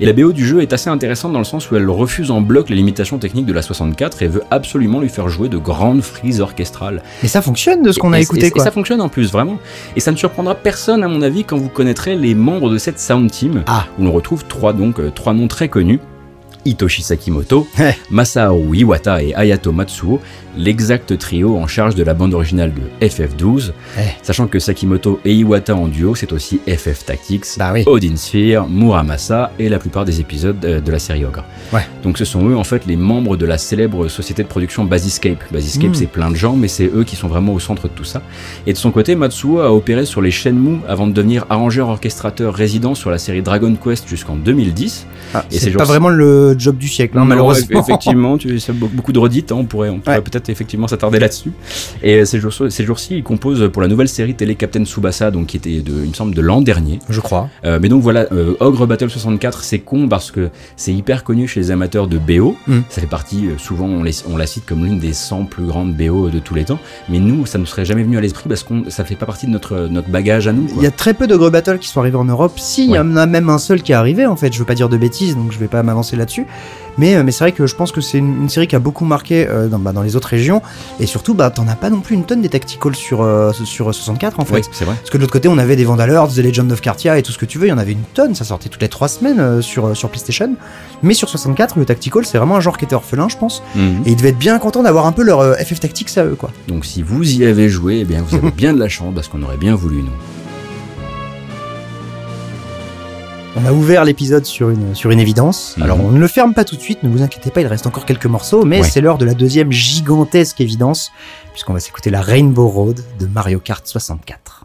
Et la BO du jeu est assez intéressante dans le sens où elle refuse en bloc les limitations techniques de la 64 et veut absolument lui faire jouer de grandes frises orchestrales. Mais ça fonctionne de ce qu'on a Et- et- écouté, et quoi. ça fonctionne en plus, vraiment. Et ça ne surprendra personne, à mon avis, quand vous connaîtrez les membres de cette sound team, Ah. où l'on retrouve trois, donc, euh, trois noms très connus. Hitoshi Sakimoto. Masaharu Iwata et Hayato Matsuo, l'exact trio en charge de la bande originale de FF12, Ouais. sachant que Sakimoto et Iwata en duo, c'est aussi FF Tactics, Bah oui. Odin Sphere, Muramasa et la plupart des épisodes euh, de la série Ogre. Ouais. Donc ce sont eux en fait les membres de la célèbre société de production Basiscape. Basiscape Mm. c'est plein de gens mais c'est eux qui sont vraiment au centre de tout ça. Et de son côté Matsuo a opéré sur les Shenmue avant de devenir arrangeur orchestrateur résident sur la série Dragon Quest jusqu'en 2010. Ah, et c'est ces pas vraiment le job du siècle, hein, Non, malheureusement. Effectivement, tu c'est beaucoup beaucoup de redites, hein, on pourrait, on pourrait Ouais. peut-être effectivement s'attarder là-dessus. Et euh, ces jours- ces jours-ci, il compose pour la nouvelle série télé Captain Tsubasa, donc qui était, de, il me semble, de l'an dernier. Je crois. Euh, mais donc voilà, euh, Ogre Battle 64, c'est con parce que c'est hyper connu chez les amateurs de BO. Mm. Ça fait partie, euh, souvent, on, les- on la cite comme l'une des 100 plus grandes BO de tous les temps. Mais nous, ça ne serait jamais venu à l'esprit parce que ça fait pas partie de notre, notre bagage à nous. Il y a très peu d'Ogre Battle qui sont arrivés en Europe. Si, il y Ouais. en a même un seul qui est arrivé, en fait. Je veux pas dire de bêtises, donc je vais pas m'avancer là-dessus. Mais, euh, mais c'est vrai que je pense que c'est une, une série qui a beaucoup marqué euh, dans, bah, dans les autres régions. Et surtout, bah, t'en as pas non plus une tonne des tacticals sur, euh, sur 64, en fait. Ouais, c'est vrai. Parce que de l'autre côté, on avait des Vandalords, The Legend of Cartia et tout ce que tu veux. Il y en avait une tonne. Ça sortait toutes les trois semaines sur, sur PlayStation. Mais sur 64, le tactical, c'est vraiment un genre qui était orphelin, je pense. Mhm. Et ils devaient être bien contents d'avoir un peu leur FF Tactics à eux, quoi. Donc si vous y avez joué, eh bien vous avez bien de la chance parce qu'on aurait bien voulu nous. On a ouvert l'épisode sur une, sur une évidence. Mhm. Alors on ne le ferme pas tout de suite, ne vous inquiétez pas, il reste encore quelques morceaux, mais Ouais. c'est l'heure de la deuxième gigantesque évidence, puisqu'on va s'écouter la Rainbow Road de Mario Kart 64.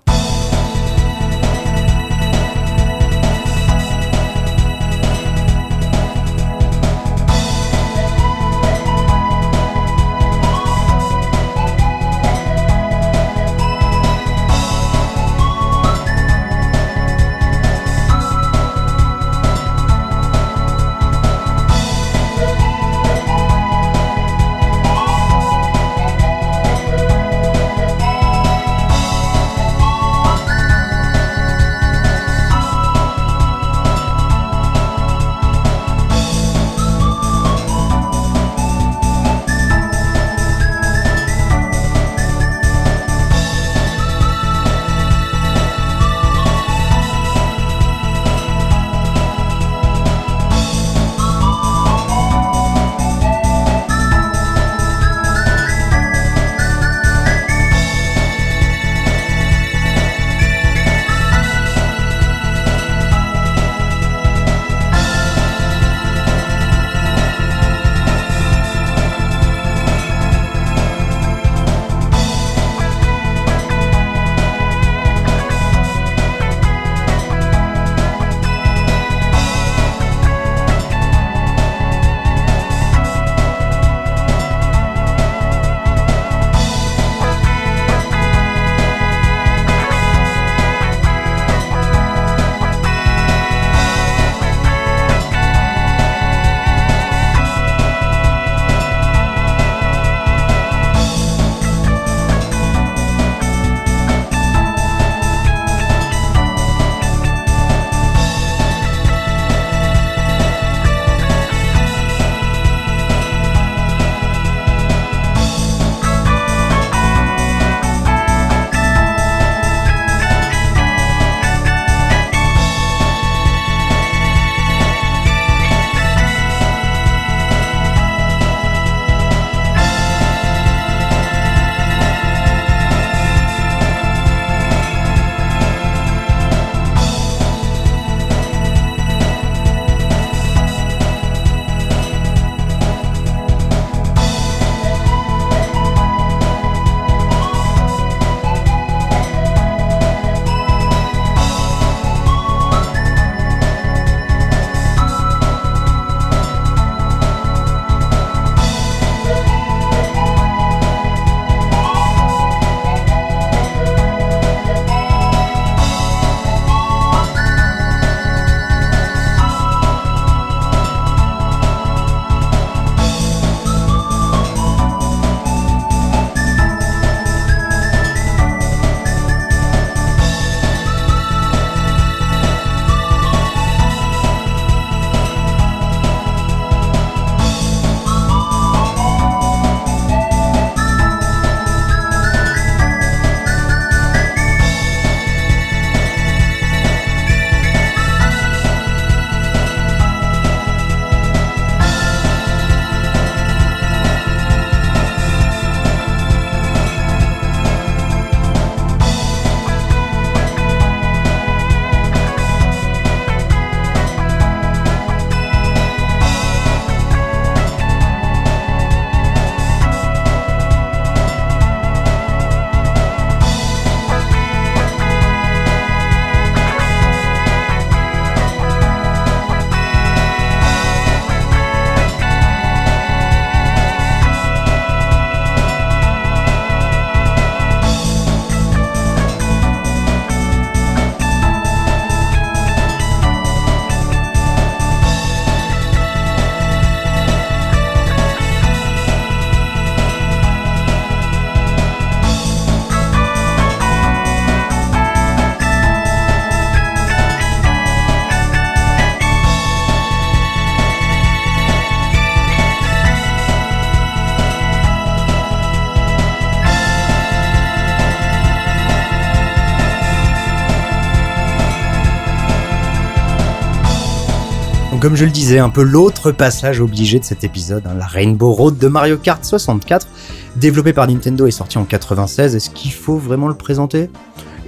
Comme je le disais, un peu l'autre passage obligé de cet épisode, hein, la Rainbow Road de Mario Kart 64, développé par Nintendo et sorti en 96. Est-ce qu'il faut vraiment le présenter?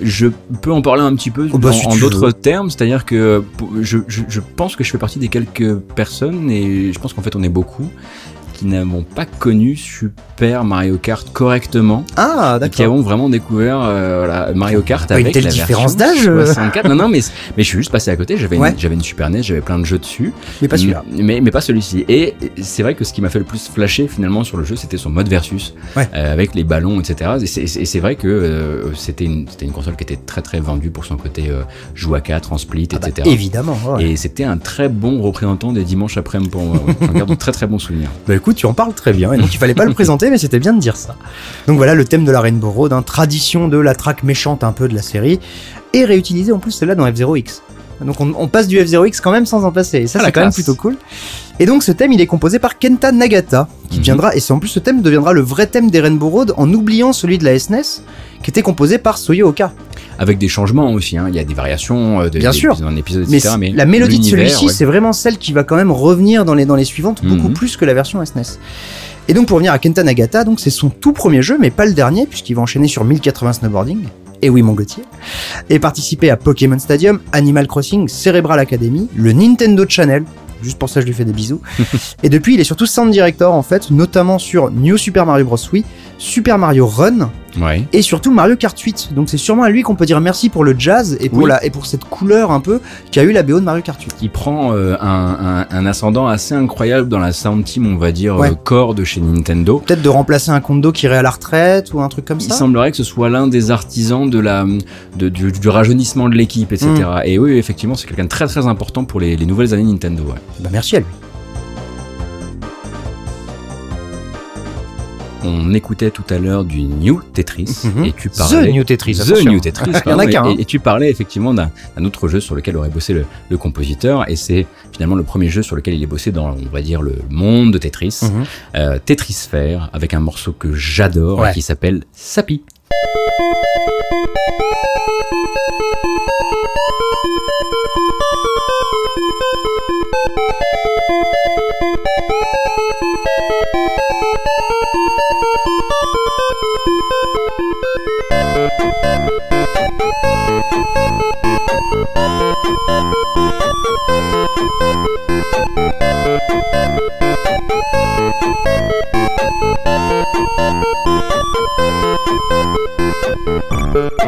Je peux en parler un petit peu Oh bah, en, si en tu d'autres termes, c'est-à-dire que je, je- je pense que je fais partie des quelques personnes, et je pense qu'en fait on est beaucoup, qui n'avons pas connu Super Mario Kart correctement, Ah, et qui d'accord. avons vraiment découvert euh, voilà, Mario Kart Pas une avec telle la différence version d'âge, euh. 64. Non, non, mais, mais je suis juste passé à côté, j'avais Ouais. une, Super NES, j'avais plein de jeux dessus. Mais pas celui-là. Mais, mais pas celui-ci. Et c'est vrai que ce qui m'a fait le plus flasher finalement sur le jeu, c'était son mode versus, Ouais. euh, avec les ballons, etc. Et c'est- vrai que euh, c'était une, console qui était très très vendue pour son côté euh, joue à 4 en split, Ah bah, etc. évidemment. ouais. Et c'était un très bon représentant des dimanches après-midi pour moi. ouais. J'en garde de très très bons souvenirs. Bah écoute, tu en parles très bien, et donc il fallait pas le présenter, mais c'était bien de dire ça. Donc voilà le thème de la Rainbow Road, hein, tradition de la track méchante un peu de la série, et réutilisé en plus celle-là dans F0X. Donc on, on passe du F0X quand même sans en passer, et ça Ah, c'est quand même plutôt cool. Et donc ce thème il est composé par Kenta Nagata, qui Mhm. deviendra, et c'est en plus ce thème deviendra le vrai thème des Rainbow Road en oubliant celui de la SNES, qui était composé par Soyo Oka. Avec des changements aussi, hein. il y a des variations euh, de, Bien des- sûr. dans l'épisode, Mais, etc. Mais, la mélodie de celui-ci, ouais. c'est vraiment celle qui va quand même revenir dans les, dans les suivantes, beaucoup Mhm. plus que la version SNES. Et donc pour revenir à Kenta Nagata, donc c'est son tout premier jeu, mais pas le dernier, puisqu'il va enchaîner sur 1080 Snowboarding, et oui mon Gauthier, et participer à Pokémon Stadium, Animal Crossing, Cerebral Academy, le Nintendo Channel, juste pour ça je lui fais des bisous, et depuis il est surtout Sound Director en fait, notamment sur New Super Mario Bros. Wii, Super Mario Run, Ouais. et surtout Mario Kart 8. Donc c'est sûrement à lui qu'on peut dire merci pour le jazz et pour, Oui. la, et pour cette couleur un peu qu'a eu la BO de Mario Kart 8. qui prend euh, un, un- un ascendant assez incroyable dans la sound team, on va dire, Ouais. euh, core de chez Nintendo. Peut-être de remplacer un Kondo qui irait à la retraite ou un truc comme Il ça. semblerait que ce soit l'un des artisans de la, de- du, du rajeunissement de l'équipe, etc. Mm. Et oui, effectivement, c'est quelqu'un de très très important pour les, les nouvelles années Nintendo. ouais. Bah merci à lui. On écoutait tout à l'heure du New Tetris Mhm. et tu parlais. The New Tetris, The. New Tetris. Il y en a et- hein. Et, tu parlais effectivement d'un autre jeu sur lequel aurait bossé le, le compositeur, et c'est finalement le premier jeu sur lequel il est bossé dans, on va dire, le monde de Tetris, euh, Tetris Sphere, avec un morceau que j'adore Ouais. qui s'appelle Sapi.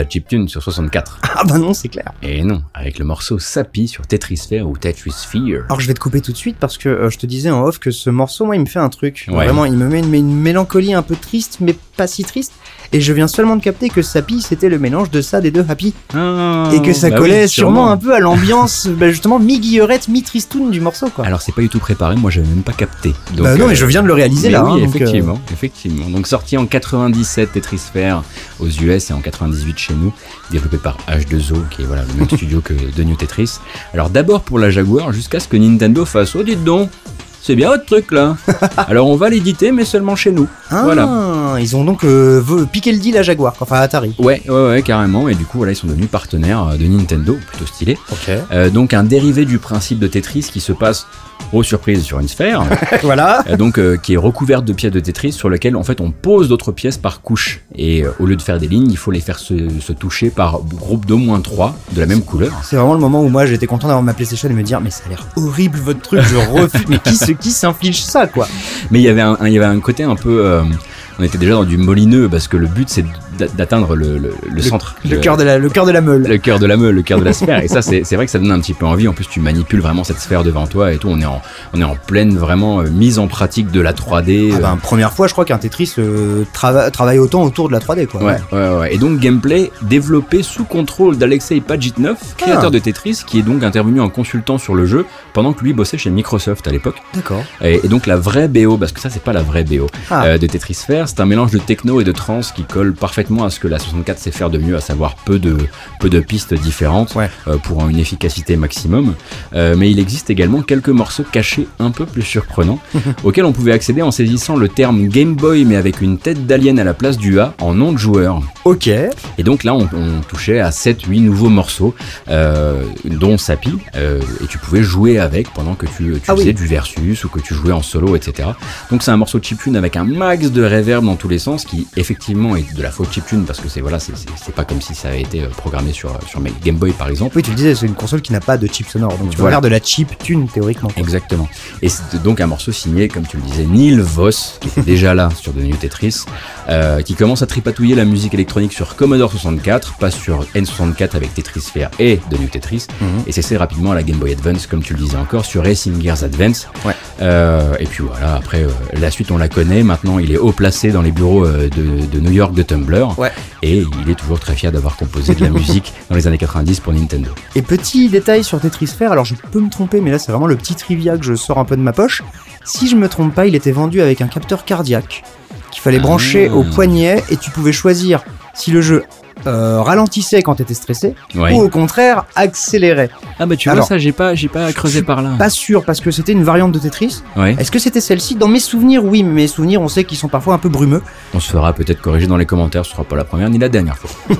La chiptune sur 64. Ah bah non, c'est clair. Et non, avec le morceau Sapi sur Tetrisphere ou Tetrisphere. Alors je vais te couper tout de suite parce que euh, je te disais en off que ce morceau, moi, il me fait un truc. Ouais. Vraiment, il me met une, une mélancolie un peu triste, mais pas si triste. Et je viens seulement de capter que Sapi, c'était le mélange de ça des deux Happy. Ah, et que ça bah collait oui, sûrement un peu à l'ambiance, bah, justement, mi-guillerette, mi-tristoun du morceau, quoi. Alors c'est pas du tout préparé, moi j'avais même pas capté. Donc, bah non, euh, mais je viens de le réaliser là. oui, hein, donc, euh, effectivement, effectivement. Donc sorti en 97 Tetrisphere aux US et en 98 chez nous, développé par H2O, qui est voilà le même studio que de New Tetris. Alors d'abord pour la Jaguar, jusqu'à ce que Nintendo fasse oh dites donc, c'est bien votre truc là. Alors on va l'éditer mais seulement chez nous. Ah, Voilà. ils ont donc euh, piqué le deal à Jaguar, enfin à Atari. Ouais, ouais, ouais, carrément. Et du coup, voilà, ils sont devenus partenaires euh, de Nintendo, plutôt stylé. Ok. Euh, donc un dérivé du principe de Tetris qui se passe, aux surprises, sur une sphère, voilà. euh, donc euh, qui est recouverte de pièces de Tetris sur lesquelles en fait on pose d'autres pièces par couche. Et euh, au lieu de faire des lignes, il faut les faire se, se toucher par groupe d'au moins trois de la même couleur. C'est vraiment le moment où moi j'étais content d'avoir ma PlayStation et me dire mais ça a l'air horrible votre truc, je refuse. mais qui se qui s'inflige ça quoi? Mais il y avait un, un- il y avait un côté un peu, euh, on était déjà dans du molineux parce que le but c'est d'atteindre le, le- le centre, Le cœur de la le cœur de la meule. le cœur de la meule, le cœur de la sphère. Et ça, c'est c'est vrai que ça donne un petit peu envie. En plus, tu manipules vraiment cette sphère devant toi et tout. On est en, on est en pleine vraiment euh, mise en pratique de la 3D. Ah euh, ben, première fois je crois qu'un Tetris euh, trava- travaille autant autour de la 3D quoi. Ouais, ouais, ouais. Et donc gameplay développé sous contrôle d'Alexei Pajitnov, créateur Ah. de Tetris, qui est donc intervenu en consultant sur le jeu pendant que lui bossait chez Microsoft à l'époque. D'accord. Et, et donc la vraie BO, parce que ça c'est pas la vraie BO Ah. euh, de Tetris Sphere, c'est un mélange de techno et de trance qui colle parfaitement à ce que la 64 sait faire de mieux, à savoir peu de, peu de pistes différentes Ouais. euh, pour une efficacité maximum. Euh, mais il existe également quelques morceaux cachés un peu plus surprenants auxquels on pouvait accéder en saisissant le terme Game Boy mais avec une tête d'alien à la place du A en nom de joueur. Ok. Et donc là, on, on touchait à 7-8 nouveaux morceaux, euh, dont Sapi, et tu pouvais jouer avec pendant que tu, tu Ah oui. faisais du versus ou que tu jouais en solo, etc. Donc c'est un morceau de chiptune avec un max de reverb dans tous les sens, qui effectivement est de la faute chiptune parce que c'est voilà, c'est- c'est c'est pas comme si ça avait été euh, programmé sur sur Game Boy par exemple. Oui tu le disais c'est une console qui n'a pas de chip sonore donc tu vas Voilà. faire de la chip tune théoriquement. Exactement. Et c'est donc un morceau signé, comme tu le disais, Neil Voss, qui était déjà là sur The New Tetris, euh, qui commence à tripatouiller la musique électronique sur Commodore 64, passe sur N64 avec Tetris Sphere et The New Tetris, Mhm. et s'essaie rapidement à la Game Boy Advance, comme tu le disais encore, sur Racing Gears Advance. Ouais. Euh, et puis voilà, après, euh, la suite on la connaît, maintenant il est haut placé dans les bureaux de, de New York de Tumblr, Ouais. et il est toujours très fier d'avoir composé de la musique dans les années 90 pour Nintendo. Et petit détail sur Tetris Sphere, alors je peux me tromper, mais là c'est vraiment le petit trivia que je sors un peu de ma poche. Si je me trompe pas, il était vendu avec un capteur cardiaque qu'il fallait Ah. brancher au poignet et tu pouvais choisir si le jeu euh, ralentissait quand t'étais stressé Ouais. ou au contraire accélérait. Ah bah tu Alors, vois ça, j'ai pas, j'ai pas creusé par là. Pas sûr parce que c'était une variante de Tetris. Ouais. Est-ce que c'était celle-ci Dans mes souvenirs, oui, mais mes souvenirs, on sait qu'ils sont parfois un peu brumeux. On se fera peut-être corriger dans les commentaires, ce sera pas la première ni la dernière fois.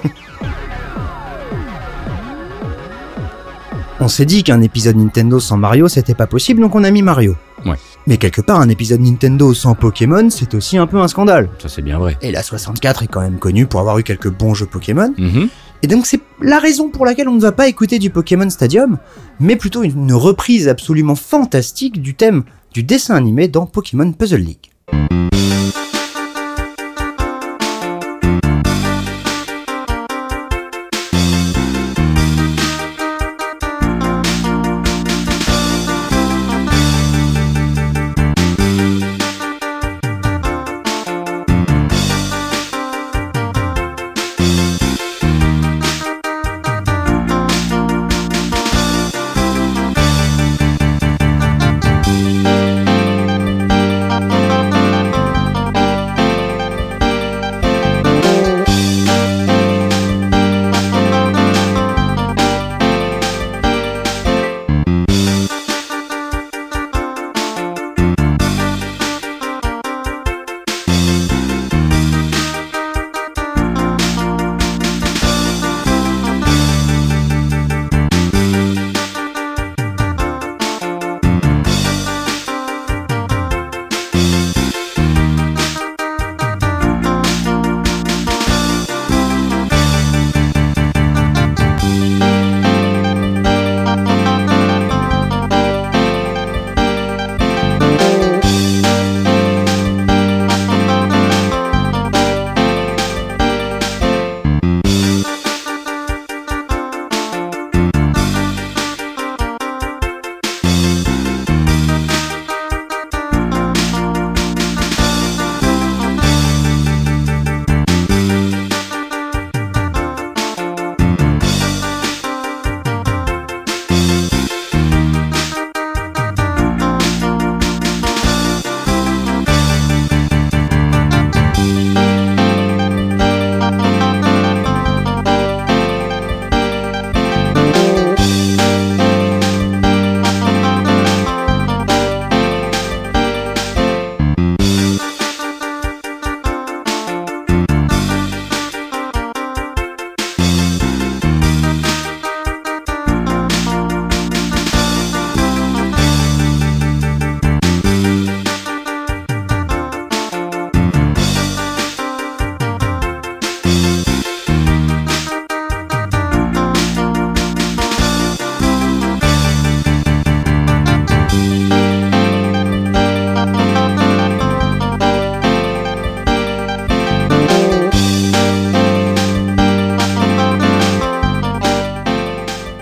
On s'est dit qu'un épisode Nintendo sans Mario, c'était pas possible, donc on a mis Mario. Ouais. Mais quelque part, un épisode Nintendo sans Pokémon, c'est aussi un peu un scandale. Ça c'est bien vrai. Et la 64 est quand même connue pour avoir eu quelques bons jeux Pokémon. Mhm. Et donc c'est la raison pour laquelle on ne va pas écouter du Pokémon Stadium, mais plutôt une reprise absolument fantastique du thème du dessin animé dans Pokémon Puzzle League.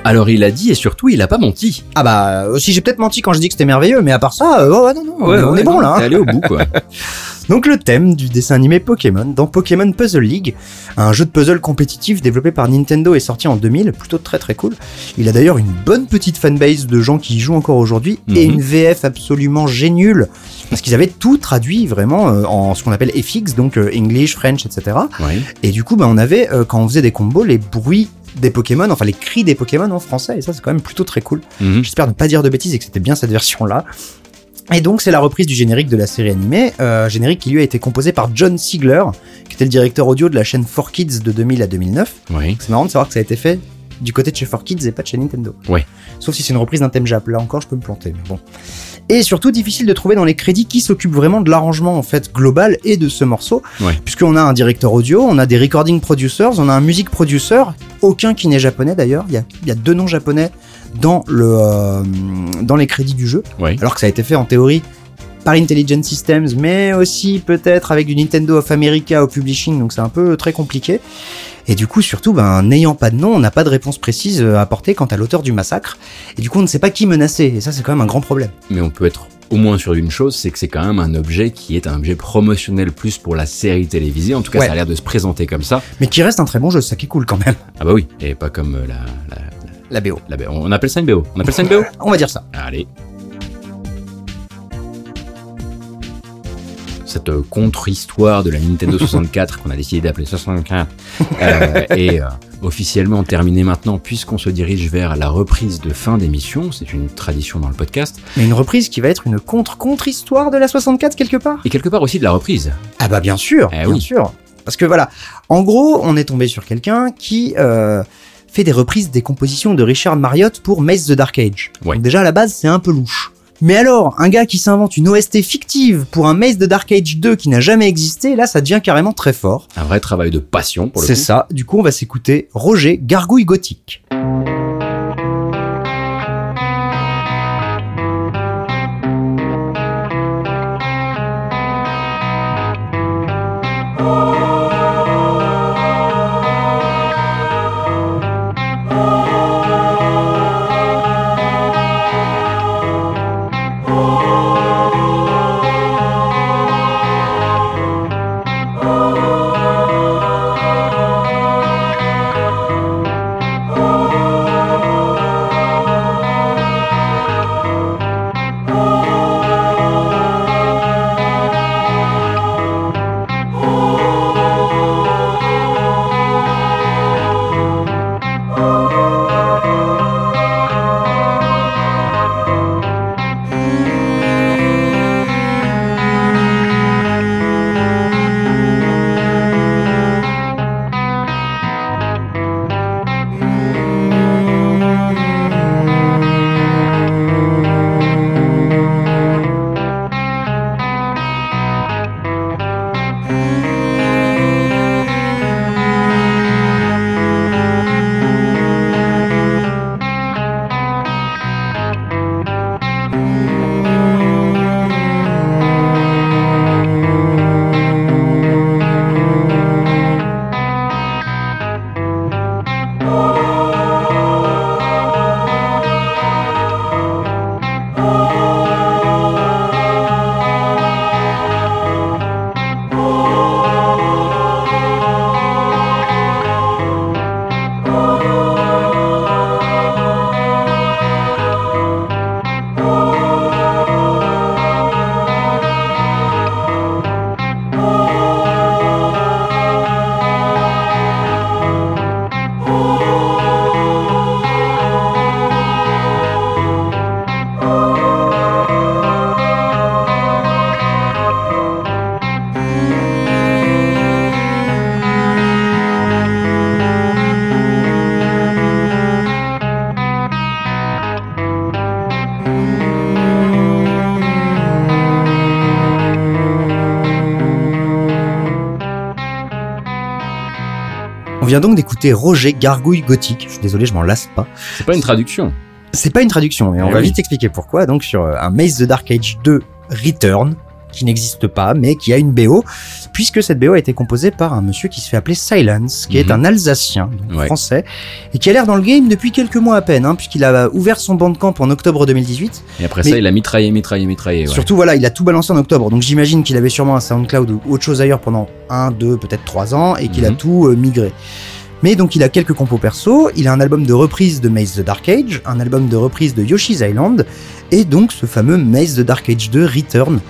Alors il a dit et surtout il a pas menti. Ah bah, euh, si j'ai peut-être menti quand je dis que c'était merveilleux, mais à part ça, euh, ouais, non, non, on est- on est bon là. T'es hein. allé au bout quoi. Donc le thème du dessin animé Pokémon dans Pokémon Puzzle League, un jeu de puzzle compétitif développé par Nintendo et sorti en 2000, plutôt très très cool. Il a d'ailleurs une bonne petite fanbase de gens qui y jouent encore aujourd'hui et Mhm. une VF absolument géniale parce qu'ils avaient tout traduit vraiment euh, en ce qu'on appelle FX, donc euh, English, French, etc. Et du coup, bah, on avait euh, quand on faisait des combos les bruits des Pokémon, enfin les cris des Pokémon en français et ça c'est quand même plutôt très cool. Mhm. J'espère ne pas dire de bêtises et que c'était bien cette version-là. Et donc c'est la reprise du générique de la série animée, euh, générique qui lui a été composé par John Siegler, qui était le directeur audio de la chaîne 4Kids de 2000 à 2009. Ouais. C'est marrant de savoir que ça a été fait du côté de chez 4Kids et pas de chez Nintendo. Ouais. Sauf si c'est une reprise d'un thème Jap, là encore je peux me planter, mais bon. Et surtout difficile de trouver dans les crédits qui s'occupe vraiment de l'arrangement en fait global et de ce morceau, puisqu'on a un directeur audio, on a des recording producers, on a un music producer, aucun qui n'est japonais d'ailleurs, il y a, il y a deux noms japonais dans, le, euh, dans les crédits du jeu, alors que ça a été fait en théorie par Intelligent Systems, mais aussi peut-être avec du Nintendo of America au publishing, donc c'est un peu très compliqué. Et du coup, surtout, ben, n'ayant pas de nom, on n'a pas de réponse précise euh, à apporter quant à l'auteur du massacre. Et du coup, on ne sait pas qui menacer, et ça, c'est quand même un grand problème. Mais on peut être au moins sûr d'une chose, c'est que c'est quand même un objet qui est un objet promotionnel plus pour la série télévisée. En tout cas, Ouais. ça a l'air de se présenter comme ça. Mais qui reste un très bon jeu, ça qui est cool quand même. Ah bah oui, et pas comme euh, la, la, La BO. la- la- On appelle ça une BO. On appelle ça une BO On va dire ça. Allez. Cette euh, contre-histoire de la Nintendo 64 qu'on a décidé d'appeler 64 euh, est euh, officiellement terminée maintenant puisqu'on se dirige vers la reprise de fin d'émission. C'est une tradition dans le podcast. Mais une reprise qui va être une contre-contre-histoire de la 64 quelque part Et quelque part aussi de la reprise. Ah bah bien sûr, Eh bien oui. sûr. Parce que voilà, en gros, on est tombé sur quelqu'un qui euh, fait des reprises des compositions de Richard Marriott pour Maze the Dark Age. Ouais. Donc déjà à la base, c'est un peu louche. Mais alors, un gars qui s'invente une OST fictive pour un Maze the Dark Age 2 qui n'a jamais existé, là ça devient carrément très fort. Un vrai travail de passion pour le C'est coup. ça, du coup on va s'écouter Roger Gargouille Gothique. Vient donc d'écouter Roger Gargouille Gothique. Je suis désolé, je m'en lasse pas. C'est pas une traduction. C'est pas une traduction, et on Eh va vite expliquer pourquoi. Donc sur euh, un Maze the Dark Age 2 Return, qui n'existe pas, mais qui a une BO, puisque cette BO a été composée par un monsieur qui se fait appeler Silence, qui est Mhm. un Alsacien, donc Ouais. français, et qui a l'air dans le game depuis quelques mois à peine, hein, puisqu'il a ouvert son bandcamp en octobre 2018. Et après Mais- ça, il a mitraillé, mitraillé, mitraillé. ouais. Surtout, voilà, il a tout balancé en octobre, donc j'imagine qu'il avait sûrement un SoundCloud ou autre chose ailleurs pendant un, deux, peut-être trois ans, et qu'il a Mhm. tout euh, migré. Mais donc il a quelques compos perso, il a un album de reprise de Maze the Dark Age, un album de reprise de Yoshi's Island, et donc ce fameux Maze the Dark Age 2 Return,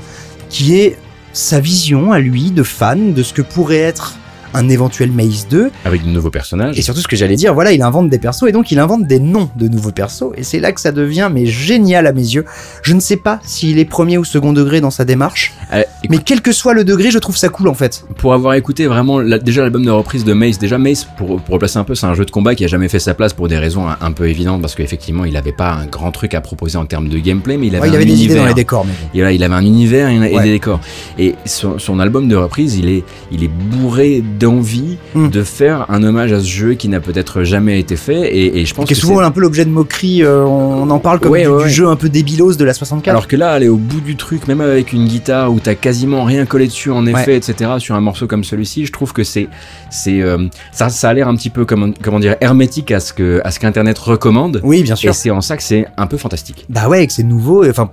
qui est sa vision à lui de fan de ce que pourrait être un éventuel Maze 2, Avec de nouveaux personnages. et surtout ce que j'allais dire, voilà, il invente des persos, et donc il invente des noms de nouveaux persos, et c'est là que ça devient mais génial à mes yeux. Je ne sais pas s'il est premier ou second degré dans sa démarche, Euh, écoute, mais quel que soit le degré, je trouve ça cool en fait. pour avoir écouté vraiment la- déjà l'album de reprise de Mace, déjà Mace, pour, pour replacer un peu, c'est un jeu de combat qui a jamais fait sa place pour des raisons un, un peu évidentes, parce qu'effectivement, il avait pas un grand truc à proposer en termes de gameplay, mais il avait, Ouais, il un avait des idées univers. dans les décors, mais Et là, il avait un univers et, Ouais. des décors. Et son, son album de reprise, il est, il est bourré d'envie Mm. de faire un hommage à ce jeu qui n'a peut-être jamais été fait. Et, et je pense qui est que souvent un peu l'objet de moquerie, euh, on en parle comme Ouais, du, ouais, du ouais. jeu un peu débilos de la 64. Alors que là, aller au bout du truc, même avec une guitare où t'as quasiment rien collé dessus en effet, etc., sur un morceau comme celui-ci, je trouve que c'est, c'est, euh, ça, ça a l'air un petit peu comment, comment dire hermétique à ce que, à ce qu'Internet recommande. oui, bien Et sûr. c'est en ça que c'est un peu fantastique. Bah ouais, que c'est nouveau, et enfin,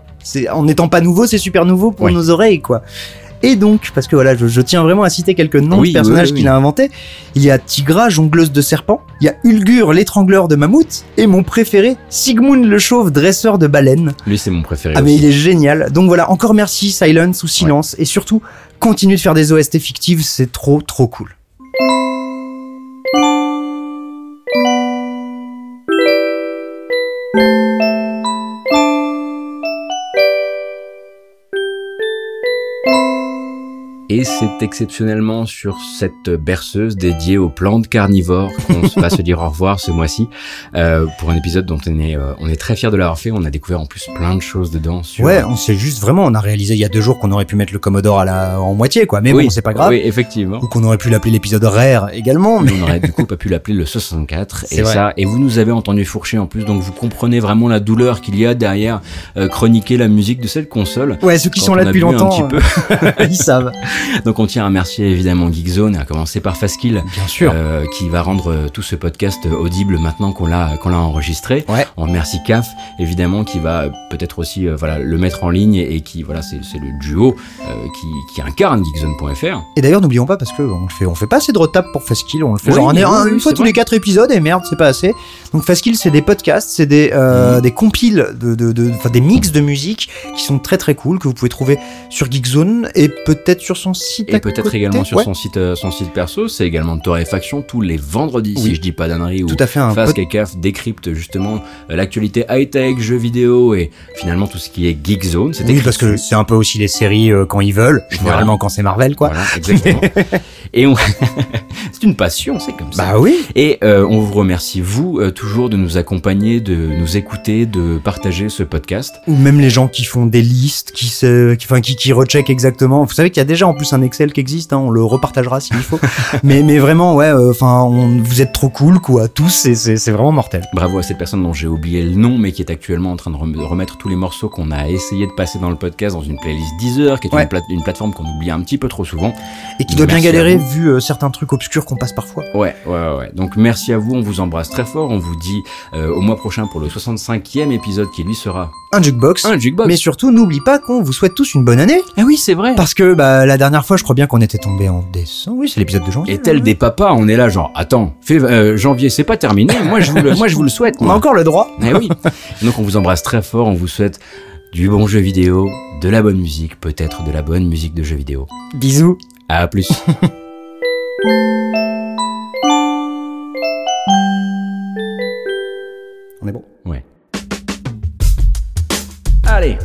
en n'étant pas nouveau, c'est super nouveau pour nos oreilles, quoi. Et donc, parce que voilà, je, je tiens vraiment à citer quelques noms Oui, de personnages oui, oui, qu'il a inventés. Il y a Tigra, jongleuse de serpents. Il y a Ulgur, l'étrangleur de mammouth. Et mon préféré, Sigmund le chauve, dresseur de baleines. Lui, c'est mon préféré. Ah mais il est génial. Donc voilà, encore merci Silence ou Silence. Et surtout, continue de faire des OST fictives, c'est trop trop cool. Et c'est exceptionnellement sur cette berceuse dédiée aux plantes carnivores qu'on va se dire au revoir ce mois-ci euh, pour un épisode dont on est, euh, on est très fiers de l'avoir fait. On a découvert en plus plein de choses dedans. Sur... Ouais, on s'est juste vraiment, on a réalisé il y a deux jours qu'on aurait pu mettre le Commodore à la, en moitié, quoi. Mais oui, bon, c'est pas grave. Oui, effectivement. Ou qu'on aurait pu l'appeler l'épisode rare également. Mais on aurait du coup pas pu l'appeler le 64 C'est et vrai. ça et vous nous avez entendu fourcher en plus donc vous comprenez vraiment la douleur qu'il y a derrière euh, chroniquer la musique de cette console ouais, ceux qui sont là depuis longtemps, ils savent. Donc on tient à remercier évidemment Geekzone à commencer par Faskill Bien sûr. euh, qui va rendre euh, tout ce podcast euh, audible maintenant qu'on l'a qu'on l'a enregistré. Ouais. On remercie CAF évidemment qui va peut-être aussi euh, voilà le mettre en ligne et, et qui voilà c'est c'est le duo euh, qui, qui incarne Geekzone.fr. Et d'ailleurs, n'oublions pas parce que on le fait, on fait pas assez de retap pour Fastkill, on le fait Oui, genre un- oui, un- oui, une fois tous vrai. les quatre épisodes et merde, c'est pas assez. Donc Fastkill, c'est des podcasts, c'est des Mm. des compiles de de des mix de musique qui sont très très cool que vous pouvez trouver sur Geekzone et peut-être sur son site. Et peut-être également sur Ouais, son site, euh, son site perso, c'est également de Torréfaction tous les vendredis, Oui. si je dis pas d'annerie, où Tout à fait un Fast et CAF décrypte justement euh, l'actualité high-tech, jeux vidéo et finalement tout ce qui est Geek Zone. C'est Oui, parce que c'est un peu aussi les séries euh, quand ils veulent, généralement quand c'est Marvel quoi. Voilà, exactement. et on... c'est une passion, c'est comme ça. Bah oui. Et euh, on vous remercie, vous, euh, toujours de nous accompagner, de nous écouter, de partager ce podcast. Ou même les gens qui font des listes, qui se, qui, enfin, qui, qui recheckent exactement. Vous savez qu'il y a déjà en plus un Excel qui existe, hein, on le repartagera s'il faut. mais, mais vraiment, ouais, euh, enfin, vous êtes trop cool, quoi, tous, c'est vraiment mortel. Bravo à cette personne dont j'ai oublié le nom, mais qui est actuellement en train de rem- remettre tous les morceaux qu'on a essayé de passer dans le podcast dans une playlist Deezer, qui est Ouais. une, plate- une plateforme qu'on oublie un petit peu trop souvent. Et qui doit bien galérer vu euh, certains trucs obscurs qu'on passe parfois. Ouais, ouais, ouais, ouais. Donc merci à vous, on vous embrasse très fort, on vous dit euh, au mois prochain pour le 65e épisode qui lui sera Un jukebox. un jukebox. Mais surtout, n'oublie pas qu'on vous souhaite tous une bonne année. Ah oui, c'est vrai. Parce que bah, la dernière fois, je crois bien qu'on était tombé en décembre. Oui, c'est l'épisode de janvier. Et tel des papas, on est là genre, attends, fait, euh, janvier, c'est pas terminé, moi je vous le, moi, je vous le souhaite. On a encore le droit. Eh oui. Donc on vous embrasse très fort, on vous souhaite du bon jeu vidéo, de la bonne musique, peut-être de la bonne musique de jeu vidéo. Bisous. À plus. On est bon? Ouais. Allez.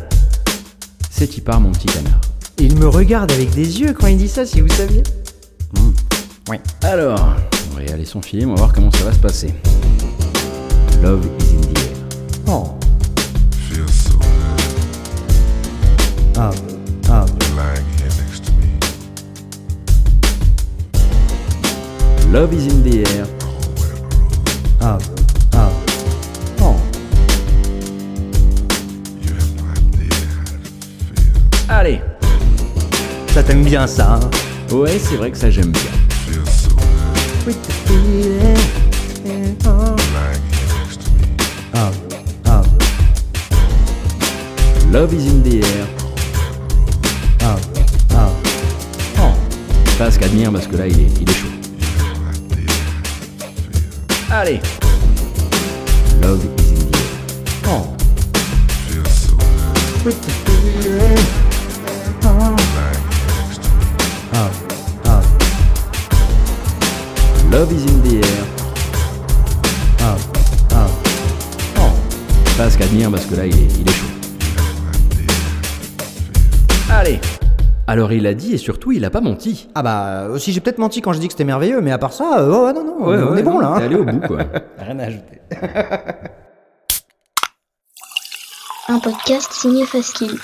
C'est y part mon petit canard? Il me regarde avec des yeux quand il dit ça, si vous saviez. Alors, on va y aller son film, on va voir comment ça va se passer. Love is in the air. Oh. Feels so good Ah. Ah. lying here next to me. Love is in the air. Ah. Ah. Oh. You have no idea how it feels. Allez. Ça t'aime bien ça hein Ouais, c'est vrai que ça j'aime bien. Ah, ah, Love is in the air. ah, ah. Oh. Pas ce qu'à dire parce que là il est, il est chaud. Allez. Love is in the air. Oh. Love is in the air. ah, ah. Oh. Pas ce qu'à dire parce que là il est, il est chaud. Allez. Alors il a dit et surtout il a pas menti. Ah bah, aussi j'ai peut-être menti quand je dis que c'était merveilleux, mais à part ça, euh, ouais, non, non, on est bon là. T'es allé au bout quoi. Rien à ajouter. Un podcast signé Faskill.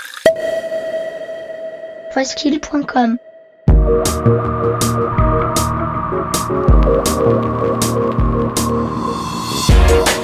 Faskill.com